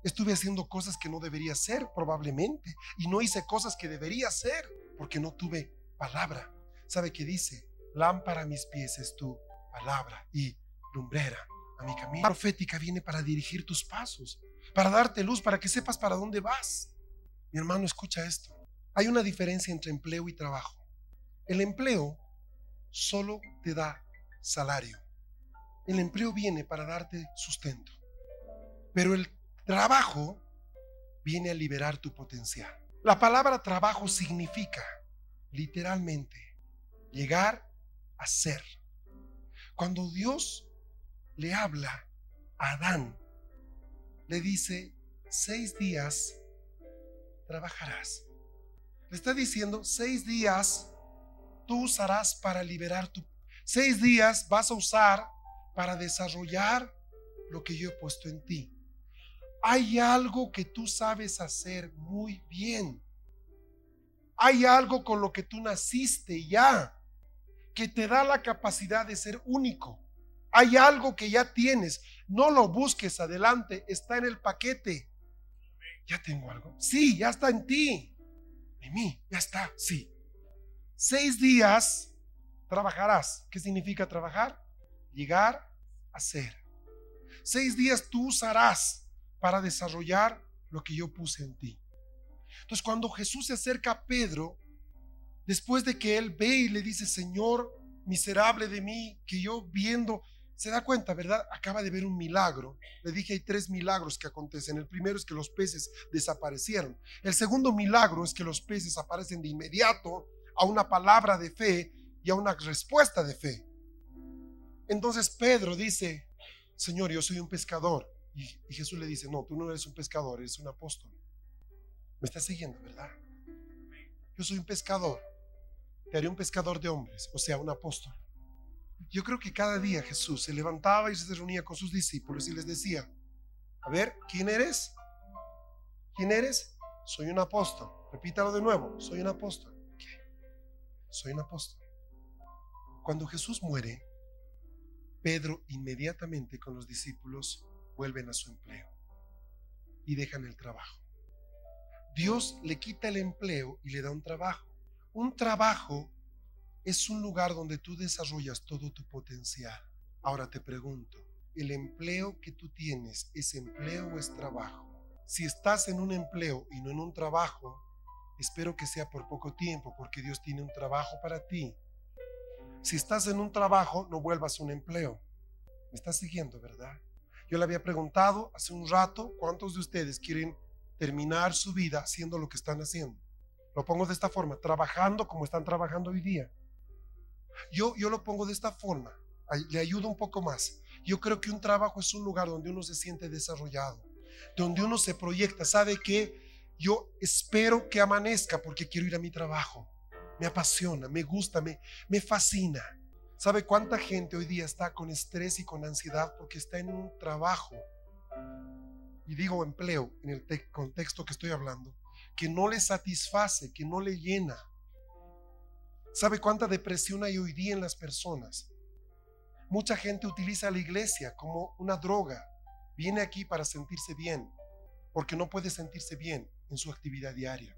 Estuve haciendo cosas que no debería hacer, probablemente. Y no hice cosas que debería hacer porque no tuve palabra. ¿Sabe qué dice? Lámpara a mis pies es tu palabra y lumbrera a mi camino. La profética viene para dirigir tus pasos, para darte luz, para que sepas para dónde vas. Mi hermano, escucha esto. Hay una diferencia entre empleo y trabajo. El empleo solo te da salario. El empleo viene para darte sustento. Pero el trabajo viene a liberar tu potencial. La palabra trabajo significa literalmente llegar a ser. Cuando Dios le habla a Adán, le dice, seis días trabajarás. Le está diciendo, seis días tú usarás para liberar tu... Seis días vas a usar para desarrollar lo que yo he puesto en ti. Hay algo que tú sabes hacer muy bien. Hay algo con lo que tú naciste ya, que te da la capacidad de ser único. Hay algo que ya tienes. No lo busques adelante, está en el paquete. Ya tengo algo. Sí, ya está en ti. En mí, ya está, sí. Seis días trabajarás. ¿Qué significa trabajar? Llegar a ser. Seis días tú usarás para desarrollar lo que yo puse en ti. Entonces cuando Jesús se acerca a Pedro, después de que él ve y le dice, Señor, miserable de mí, que yo viendo, se da cuenta, ¿verdad? Acaba de ver un milagro. Le dije, hay tres milagros que acontecen. El primero es que los peces desaparecieron. El segundo milagro es que los peces aparecen de inmediato a una palabra de fe y a una respuesta de fe. Entonces Pedro dice, Señor, yo soy un pescador. Y, Jesús le dice, no, tú no eres un pescador, eres un apóstol. Me estás siguiendo, ¿verdad? Yo soy un pescador. Te haré un pescador de hombres, o sea, un apóstol. Yo creo que cada día Jesús se levantaba y se reunía con sus discípulos y les decía, a ver, ¿quién eres? ¿Quién eres? Soy un apóstol. Repítalo de nuevo, soy un apóstol. ¿Qué? Soy un apóstol. Cuando Jesús muere, Pedro inmediatamente con los discípulos vuelven a su empleo y dejan el trabajo. Dios le quita el empleo y le da un trabajo. Un trabajo es un lugar donde tú desarrollas todo tu potencial. Ahora te pregunto, ¿el empleo que tú tienes es empleo o es trabajo? Si estás en un empleo y no en un trabajo, espero que sea por poco tiempo porque Dios tiene un trabajo para ti. Si estás en un trabajo, no vuelvas a un empleo. Me estás siguiendo, ¿verdad? Yo le había preguntado hace un rato cuántos de ustedes quieren terminar su vida haciendo lo que están haciendo. Lo pongo de esta forma, trabajando como están trabajando hoy día. Yo, yo lo pongo de esta forma, le ayudo un poco más. Yo creo que un trabajo es un lugar donde uno se siente desarrollado, donde uno se proyecta, sabe que yo espero que amanezca porque quiero ir a mi trabajo. Me apasiona, me gusta, me, me fascina. ¿Sabe cuánta gente hoy día está con estrés y con ansiedad porque está en un trabajo? Y digo empleo en el contexto que estoy hablando, que no le satisface, que no le llena ¿Sabe cuánta depresión hay hoy día en las personas? Mucha gente utiliza la iglesia como una droga. Viene aquí para sentirse bien, porque no puede sentirse bien en su actividad diaria.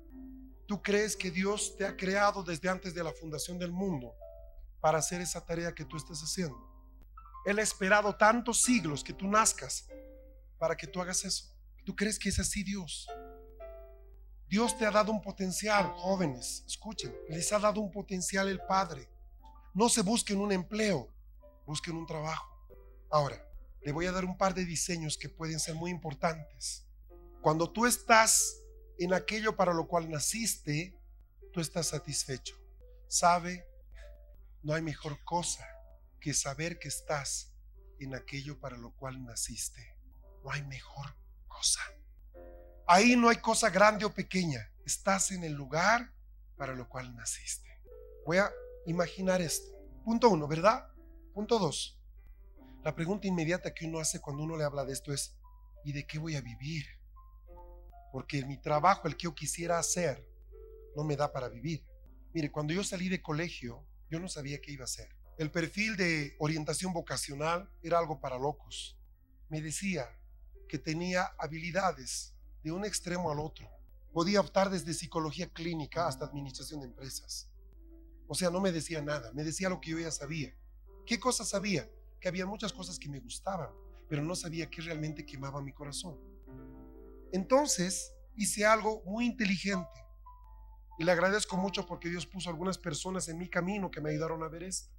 ¿Tú crees que Dios te ha creado desde antes de la fundación del mundo para hacer esa tarea que tú estás haciendo? Él ha esperado tantos siglos que tú nazcas para que tú hagas eso. ¿Tú crees que es así Dios? Dios te ha dado un potencial, jóvenes, escuchen, les ha dado un potencial el Padre. No se busquen un empleo, busquen un trabajo. Ahora, le voy a dar un par de diseños que pueden ser muy importantes. Cuando tú estás en aquello para lo cual naciste, tú estás satisfecho. Sabe, no hay mejor cosa que saber que estás en aquello para lo cual naciste. No hay mejor cosa. Ahí no hay cosa grande o pequeña. Estás en el lugar para lo cual naciste. Voy a imaginar esto. Punto uno, ¿verdad? Punto dos. La pregunta inmediata que uno hace cuando uno le habla de esto es, ¿y de qué voy a vivir? Porque mi trabajo, el que yo quisiera hacer, no me da para vivir. Mire, cuando yo salí de colegio, yo no sabía qué iba a hacer. El perfil de orientación vocacional era algo para locos. Me decía que tenía habilidades de un extremo al otro. Podía optar desde psicología clínica hasta administración de empresas. O sea, no me decía nada, me decía lo que yo ya sabía. ¿Qué cosas sabía? Que había muchas cosas que me gustaban, pero no sabía qué realmente quemaba mi corazón. Entonces hice algo muy inteligente y le agradezco mucho porque Dios puso algunas personas en mi camino que me ayudaron a ver esto.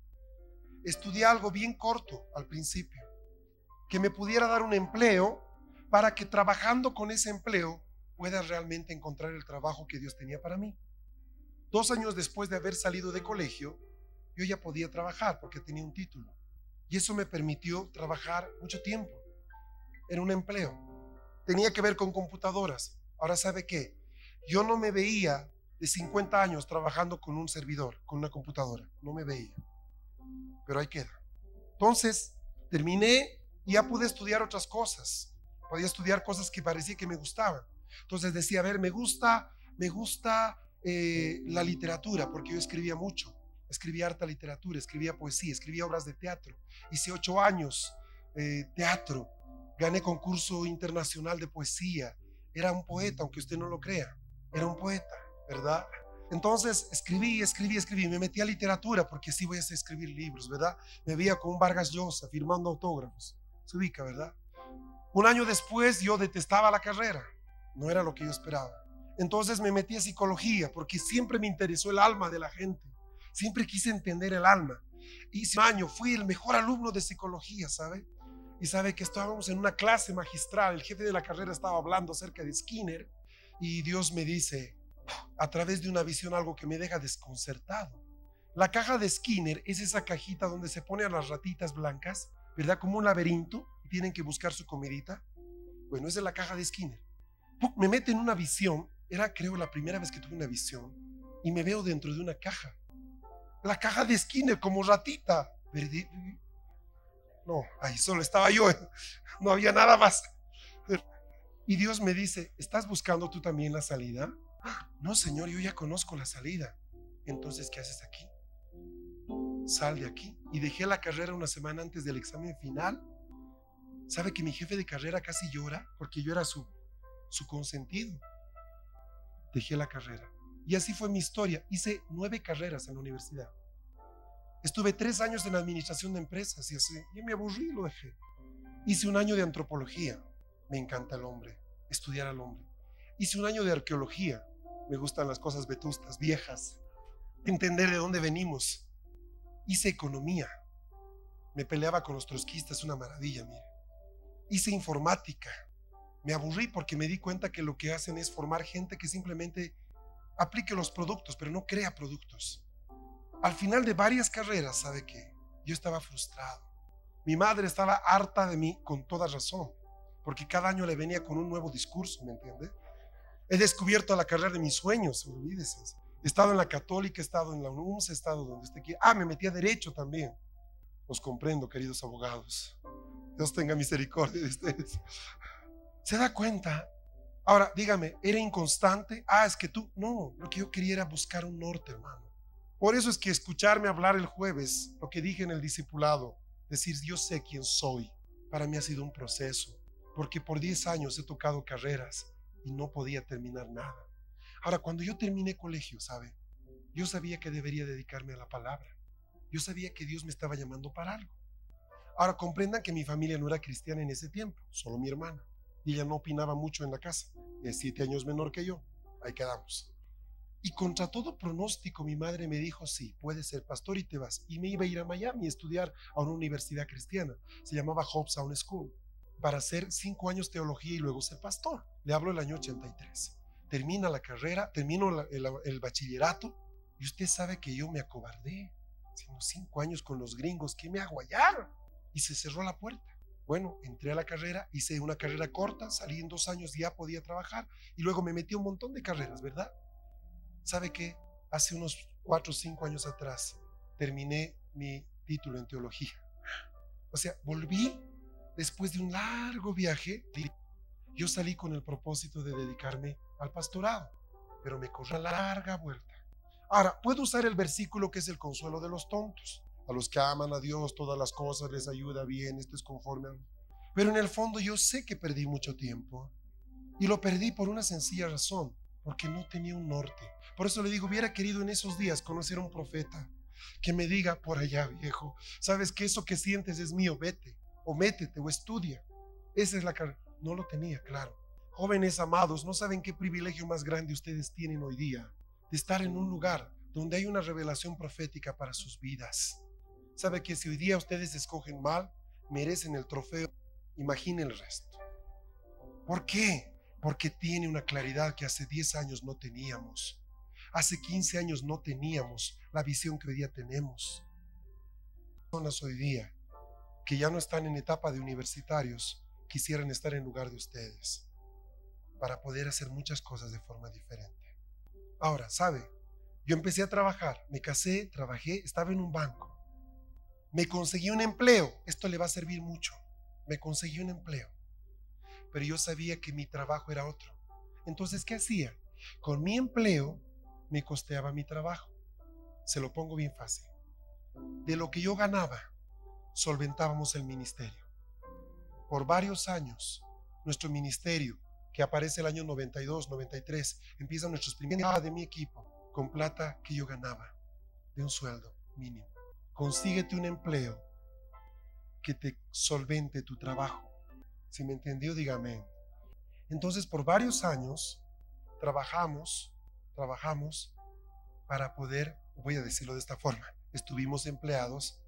Estudié algo bien corto al principio, que me pudiera dar un empleo para que trabajando con ese empleo pueda realmente encontrar el trabajo que Dios tenía para mí. Dos años después de haber salido de colegio, yo ya podía trabajar porque tenía un título. Y eso me permitió trabajar mucho tiempo en un empleo. Tenía que ver con computadoras. Ahora sabe qué, yo no me veía de 50 años trabajando con un servidor, con una computadora. No me veía. Pero ahí queda. Entonces, terminé y ya pude estudiar otras cosas. Podía estudiar cosas que parecía que me gustaban. Entonces decía, a ver, me gusta, me gusta eh, la literatura, porque yo escribía mucho. Escribía harta literatura, escribía poesía, escribía obras de teatro. Hice ocho años eh, teatro. Gané concurso internacional de poesía. Era un poeta, aunque usted no lo crea. Era un poeta, ¿verdad? Entonces escribí, escribí, escribí. Me metí a literatura porque sí voy a escribir libros, ¿verdad? Me veía con Vargas Llosa firmando autógrafos. Se ubica, ¿verdad? Un año después yo detestaba la carrera. No era lo que yo esperaba. Entonces me metí a psicología porque siempre me interesó el alma de la gente. Siempre quise entender el alma. Y un año fui el mejor alumno de psicología, ¿sabe? Y sabe que estábamos en una clase magistral. El jefe de la carrera estaba hablando acerca de Skinner. Y Dios me dice, a través de una visión, algo que me deja desconcertado. La caja de Skinner es esa cajita donde se pone a las ratitas blancas ¿verdad? Como un laberinto y tienen que buscar su comidita. Bueno, esa es la caja de Skinner. Me mete en una visión, era creo la primera vez que tuve una visión, y me veo dentro de una caja. La caja de Skinner como ratita. No, ahí solo estaba yo, [LAUGHS] no había nada más. Y Dios me dice, ¿estás buscando tú también la salida? No, Señor, yo ya conozco la salida. Entonces, ¿qué haces aquí? sal de aquí. Y dejé la carrera una semana antes del examen final. ¿Sabe que mi jefe de carrera casi llora? Porque yo era su, su consentido. Dejé la carrera. Y así fue mi historia. Hice nueve carreras en la universidad. Estuve tres años en administración de empresas y así. Me aburrí y lo dejé. Hice un año de antropología. Me encanta el hombre, estudiar al hombre. Hice un año de arqueología. Me gustan las cosas vetustas, viejas. Entender de dónde venimos Hice economía. Me peleaba con los trotskistas, una maravilla, mire. Hice informática. Me aburrí porque me di cuenta que lo que hacen es formar gente que simplemente aplique los productos, pero no crea productos. Al final de varias carreras, ¿sabe qué? Yo estaba frustrado. Mi madre estaba harta de mí con toda razón, porque cada año le venía con un nuevo discurso, ¿me entiende? He descubierto la carrera de mis sueños, olvídese. He estado en la católica, he estado en la UNUMS, he estado donde usted quiera. Ah, me metí a derecho también. Los comprendo, queridos abogados. Dios tenga misericordia de ustedes. ¿Se da cuenta? Ahora, dígame, ¿era inconstante? Ah, es que tú, no, lo que yo quería era buscar un norte, hermano. Por eso es que escucharme hablar el jueves, lo que dije en el discipulado, decir yo sé quién soy, para mí ha sido un proceso, porque por 10 años he tocado carreras y no podía terminar nada. Ahora, cuando yo terminé colegio, ¿sabe? Yo sabía que debería dedicarme a la palabra. Yo sabía que Dios me estaba llamando para algo. Ahora, comprendan que mi familia no era cristiana en ese tiempo, solo mi hermana. Y ella no opinaba mucho en la casa. Es siete años menor que yo. Ahí quedamos. Y contra todo pronóstico, mi madre me dijo, sí, puedes ser pastor y te vas. Y me iba a ir a Miami a estudiar a una universidad cristiana. Se llamaba Hope Sound School. Para hacer cinco años teología y luego ser pastor. Le hablo el año 83 termina la carrera, termino el, bachillerato y usted sabe que yo me acobardé. Haciendo cinco años con los gringos, ¿qué me allá? Y se cerró la puerta. Bueno, entré a la carrera, hice una carrera corta, salí en dos años, ya podía trabajar y luego me metí un montón de carreras, ¿verdad? ¿Sabe qué? Hace unos cuatro o cinco años atrás terminé mi título en teología. O sea, volví después de un largo viaje. Yo salí con el propósito de dedicarme al pastorado, pero me corre la larga vuelta. Ahora, puedo usar el versículo que es el consuelo de los tontos. A los que aman a Dios, todas las cosas les ayuda bien, esto es conforme a... Pero en el fondo yo sé que perdí mucho tiempo. Y lo perdí por una sencilla razón, porque no tenía un norte. Por eso le digo, hubiera querido en esos días conocer a un profeta que me diga por allá, viejo, sabes que eso que sientes es mío, vete, o métete, o estudia. Esa es la carrera. No lo tenía claro. Jóvenes amados, no saben qué privilegio más grande ustedes tienen hoy día de estar en un lugar donde hay una revelación profética para sus vidas. Sabe que si hoy día ustedes escogen mal, merecen el trofeo. Imaginen el resto. ¿Por qué? porque tiene una claridad que hace 10 años no teníamos. Hace 15 años no teníamos la visión que hoy día tenemos. Personas hoy día que ya no están en etapa de universitarios quisieran estar en lugar de ustedes para poder hacer muchas cosas de forma diferente. Ahora, ¿sabe? Yo empecé a trabajar, me casé, trabajé, estaba en un banco. Me conseguí un empleo, esto le va a servir mucho. Me conseguí un empleo, pero yo sabía que mi trabajo era otro. Entonces, ¿qué hacía? Con mi empleo me costeaba mi trabajo. Se lo pongo bien fácil. De lo que yo ganaba, solventábamos el ministerio. Por varios años, nuestro ministerio, que aparece el año 92, 93, empieza nuestros primeros de mi equipo con plata que yo ganaba de un sueldo mínimo. Consíguete un empleo que te solvente tu trabajo. Si me entendió, dígame. Entonces, por varios años, trabajamos, trabajamos para poder, voy a decirlo de esta forma, estuvimos empleados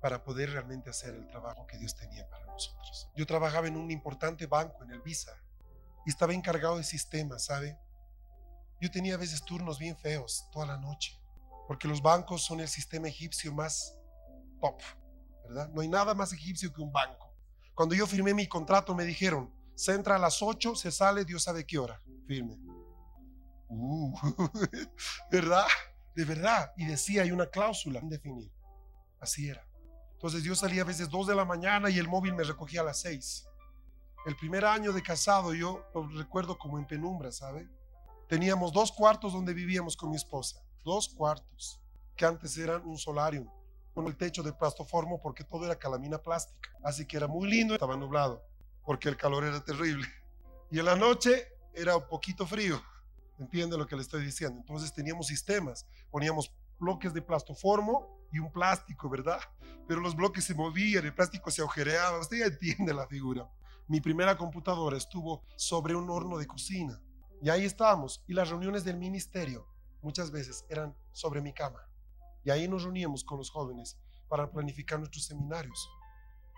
para poder realmente hacer el trabajo que Dios tenía para nosotros. Yo trabajaba en un importante banco, en el Visa, y estaba encargado de sistemas, ¿sabe? Yo tenía a veces turnos bien feos toda la noche, porque los bancos son el sistema egipcio más top, ¿verdad? No hay nada más egipcio que un banco. Cuando yo firmé mi contrato me dijeron, se entra a las 8, se sale, Dios sabe qué hora, firme. Uh, [LAUGHS] ¿Verdad? De verdad. Y decía, hay una cláusula definir. Así era. Entonces yo salía a veces 2 de la mañana y el móvil me recogía a las 6. El primer año de casado yo lo recuerdo como en penumbra, ¿sabe? Teníamos dos cuartos donde vivíamos con mi esposa. Dos cuartos, que antes eran un solarium, con el techo de plastoformo porque todo era calamina plástica. Así que era muy lindo, estaba nublado, porque el calor era terrible. [LAUGHS] Y en la noche era un poquito frío. ¿Entiende lo que le estoy diciendo? Entonces teníamos sistemas, poníamos bloques de plastoformo y un plástico, ¿verdad? Pero los bloques se movían, el plástico se agujereaba, usted ya entiende la figura. Mi primera computadora estuvo sobre un horno de cocina y ahí estábamos. Y las reuniones del ministerio muchas veces eran sobre mi cama. Y ahí nos reuníamos con los jóvenes para planificar nuestros seminarios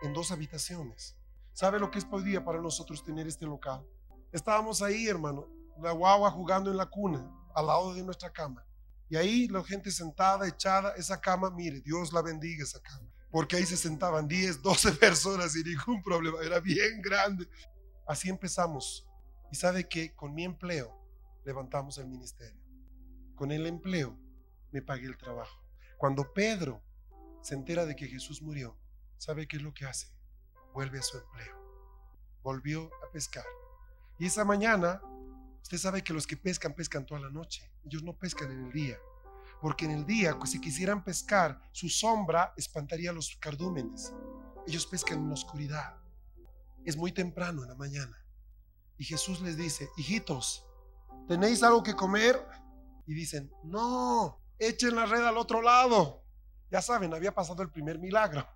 en dos habitaciones. ¿Sabe lo que es hoy día para nosotros tener este local? Estábamos ahí, hermano, la guagua jugando en la cuna, al lado de nuestra cama. Y ahí la gente sentada, echada, esa cama, mire, Dios la bendiga esa cama. Porque ahí se sentaban 10, 12 [LAUGHS] personas sin ningún problema, era bien grande. Así empezamos. Y sabe que con mi empleo levantamos el ministerio. Con el empleo me pagué el trabajo. Cuando Pedro se entera de que Jesús murió, ¿sabe qué es lo que hace? Vuelve a su empleo. Volvió a pescar. Y esa mañana Usted sabe que los que pescan, pescan toda la noche. Ellos no pescan en el día. Porque en el día, pues, si quisieran pescar, su sombra espantaría los cardúmenes. Ellos pescan en la oscuridad. Es muy temprano en la mañana. Y Jesús les dice, hijitos, ¿tenéis algo que comer? Y dicen, no, echen la red al otro lado. Ya saben, había pasado el primer milagro.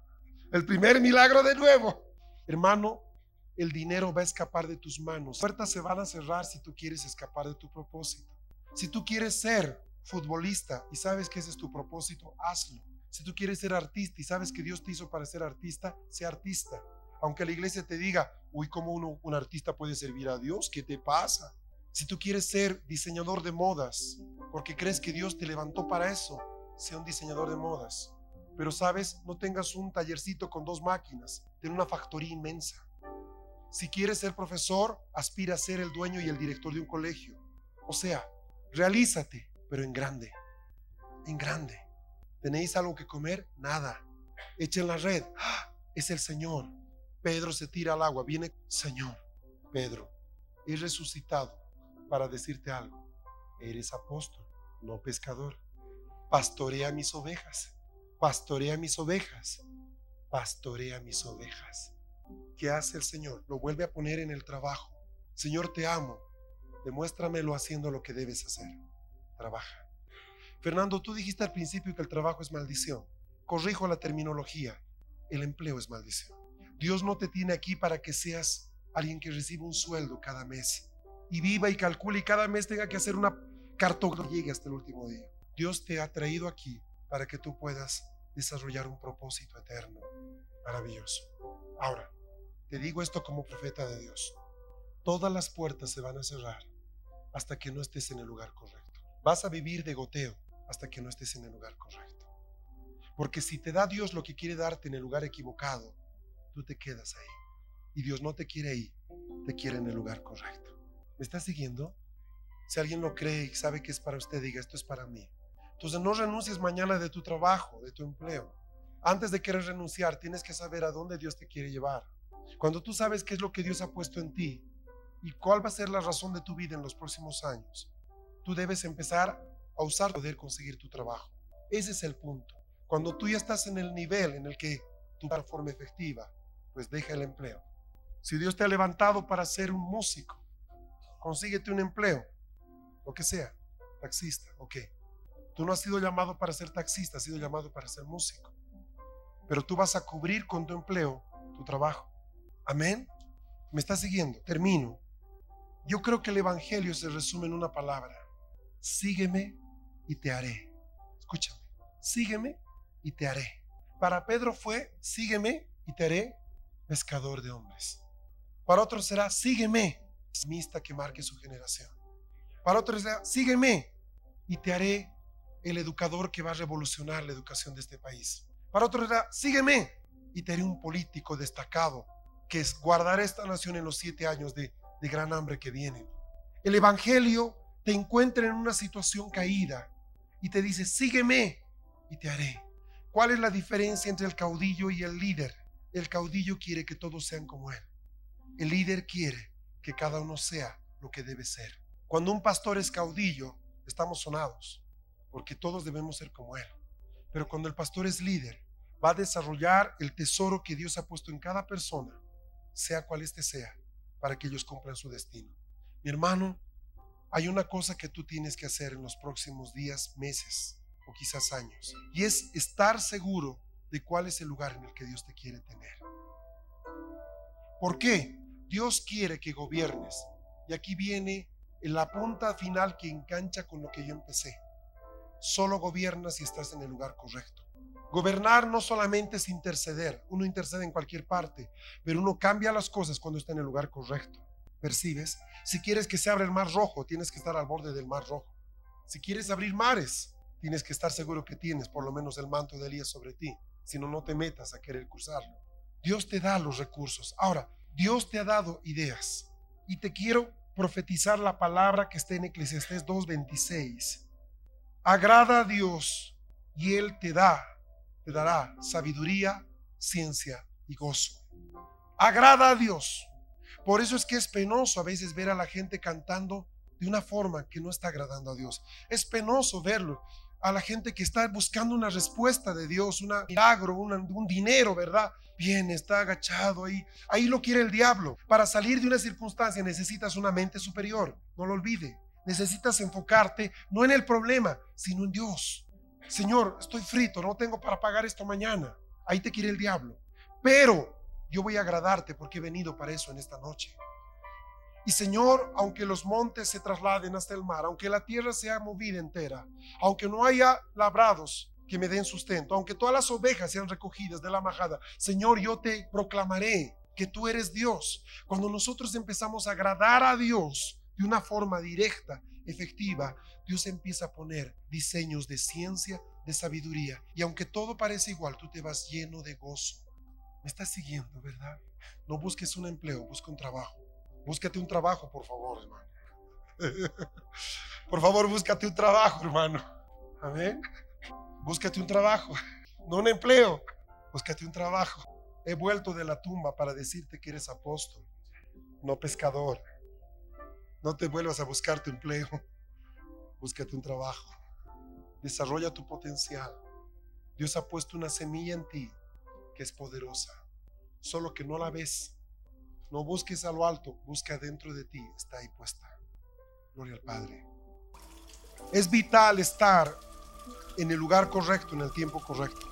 El primer milagro de nuevo. Hermano, el dinero va a escapar de tus manos. Puertas se van a cerrar si tú quieres escapar de tu propósito. Si tú quieres ser futbolista y sabes que ese es tu propósito, hazlo. Si tú quieres ser artista y sabes que Dios te hizo para ser artista, sé artista. Aunque la iglesia te diga, uy, ¿cómo un artista puede servir a Dios? ¿Qué te pasa? Si tú quieres ser diseñador de modas, porque crees que Dios te levantó para eso, sea un diseñador de modas. Pero sabes, no tengas un tallercito con dos máquinas, ten una factoría inmensa. Si quieres ser profesor, aspira a ser el dueño y el director de un colegio. O sea, realízate, pero en grande. En grande. ¿Tenéis algo que comer? Nada. Echen la red. ¡Ah! Es el Señor. Pedro se tira al agua. Viene, Señor. Pedro, he resucitado para decirte algo. Eres apóstol, no pescador. Pastorea mis ovejas. Pastorea mis ovejas. Pastorea mis ovejas. ¿Qué hace el Señor? Lo vuelve a poner en el trabajo. Señor, te amo. Demuéstramelo haciendo lo que debes hacer. Trabaja. Fernando, tú dijiste al principio que el trabajo es maldición. Corrijo la terminología. El empleo es maldición. Dios no te tiene aquí para que seas alguien que reciba un sueldo cada mes y viva y calcule y cada mes tenga que hacer una cartografía llegue hasta el último día. Dios te ha traído aquí para que tú puedas desarrollar un propósito eterno, maravilloso. Ahora, te digo esto como profeta de Dios. todas las puertas se van a cerrar hasta que no estés en el lugar correcto. Vas a vivir de goteo hasta que no estés en el lugar correcto. Porque si te da Dios lo que quiere darte en el lugar equivocado, tú te quedas ahí. Y Dios no te quiere ahí, te quiere en el lugar correcto. ¿Me estás siguiendo? Si alguien lo cree y sabe que es para usted, diga, esto es para mí. Entonces no renuncies mañana de tu trabajo, de tu empleo. Antes de querer renunciar, tienes que saber a dónde Dios te quiere llevar. Cuando tú sabes qué es lo que Dios ha puesto en ti y cuál va a ser la razón de tu vida en los próximos años, tú debes empezar a usar poder conseguir tu trabajo. Ese es el punto. Cuando tú ya estás en el nivel en el que tu forma efectiva, pues deja el empleo. Si Dios te ha levantado para ser un músico, consíguete un empleo, lo que sea, taxista, ok. Tú no has sido llamado para ser taxista, has sido llamado para ser músico. Pero tú vas a cubrir con tu empleo tu trabajo. Amén. ¿Me estás siguiendo? Termino. Yo creo que el Evangelio se resume en una palabra. Sígueme y te haré. Escúchame. Sígueme y te haré. Para Pedro fue, sígueme y te haré pescador de hombres. Para otros será, sígueme, mista que marque su generación. Para otros será, sígueme y te haré el educador que va a revolucionar la educación de este país. Para otros será, sígueme y te haré un político destacado que es guardar esta nación en los siete años de, gran hambre que vienen. El Evangelio te encuentra en una situación caída y te dice, sígueme y te haré. ¿Cuál es la diferencia entre el caudillo y el líder? El caudillo quiere que todos sean como él. El líder quiere que cada uno sea lo que debe ser. Cuando un pastor es caudillo, estamos sonados, porque todos debemos ser como él. Pero cuando el pastor es líder, va a desarrollar el tesoro que Dios ha puesto en cada persona, sea cual éste sea, para que ellos cumplan su destino. Mi hermano, hay una cosa que tú tienes que hacer en los próximos días, meses o quizás años, y es estar seguro de cuál es el lugar en el que Dios te quiere tener. ¿Por qué? Dios quiere que gobiernes. Y aquí viene en la punta final que engancha con lo que yo empecé. Solo gobiernas si estás en el lugar correcto. Gobernar no solamente es interceder, uno intercede en cualquier parte, pero uno cambia las cosas cuando está en el lugar correcto. ¿Percibes? Si quieres que se abra el mar rojo, tienes que estar al borde del mar rojo. Si quieres abrir mares, tienes que estar seguro que tienes por lo menos el manto de Elías sobre ti, si no, no te metas a querer cruzarlo. Dios te da los recursos. Ahora, Dios te ha dado ideas. Y te quiero profetizar la palabra que está en Eclesiastés 2.26. Agrada a Dios y Él te da, te dará sabiduría, ciencia y gozo. Agrada a Dios. Por eso es que es penoso a veces ver a la gente cantando de una forma que no está agradando a Dios. Es penoso verlo a la gente que está buscando una respuesta de Dios, un milagro, un, dinero, ¿verdad? Bien, está agachado ahí. Ahí lo quiere el diablo. Para salir de una circunstancia necesitas una mente superior, no lo olvide. Necesitas enfocarte no en el problema, sino en Dios. Señor, estoy frito, no tengo para pagar esto mañana. Ahí te quiere el diablo. Pero yo voy a agradarte porque he venido para eso en esta noche. Y Señor, aunque los montes se trasladen hasta el mar, aunque la tierra sea movida entera, aunque no haya labrados que me den sustento, aunque todas las ovejas sean recogidas de la majada, Señor, yo te proclamaré que tú eres Dios. Cuando nosotros empezamos a agradar a Dios de una forma directa, efectiva, Dios empieza a poner diseños de ciencia, de sabiduría. Y aunque todo parece igual, tú te vas lleno de gozo. Me estás siguiendo, ¿verdad? No busques un empleo, busca un trabajo. Búscate un trabajo, por favor, hermano. [LAUGHS] por favor, búscate un trabajo, hermano. Amén. Búscate un trabajo, no un empleo. Búscate un trabajo. He vuelto de la tumba para decirte que eres apóstol, no pescador. No te vuelvas a buscar tu empleo. [LAUGHS] Búscate un trabajo. Desarrolla tu potencial. Dios ha puesto una semilla en ti que es poderosa, solo que no la ves no busques a lo alto, busca dentro de ti, está ahí puesta. Gloria al Padre. Es vital estar en el lugar correcto, en el tiempo correcto.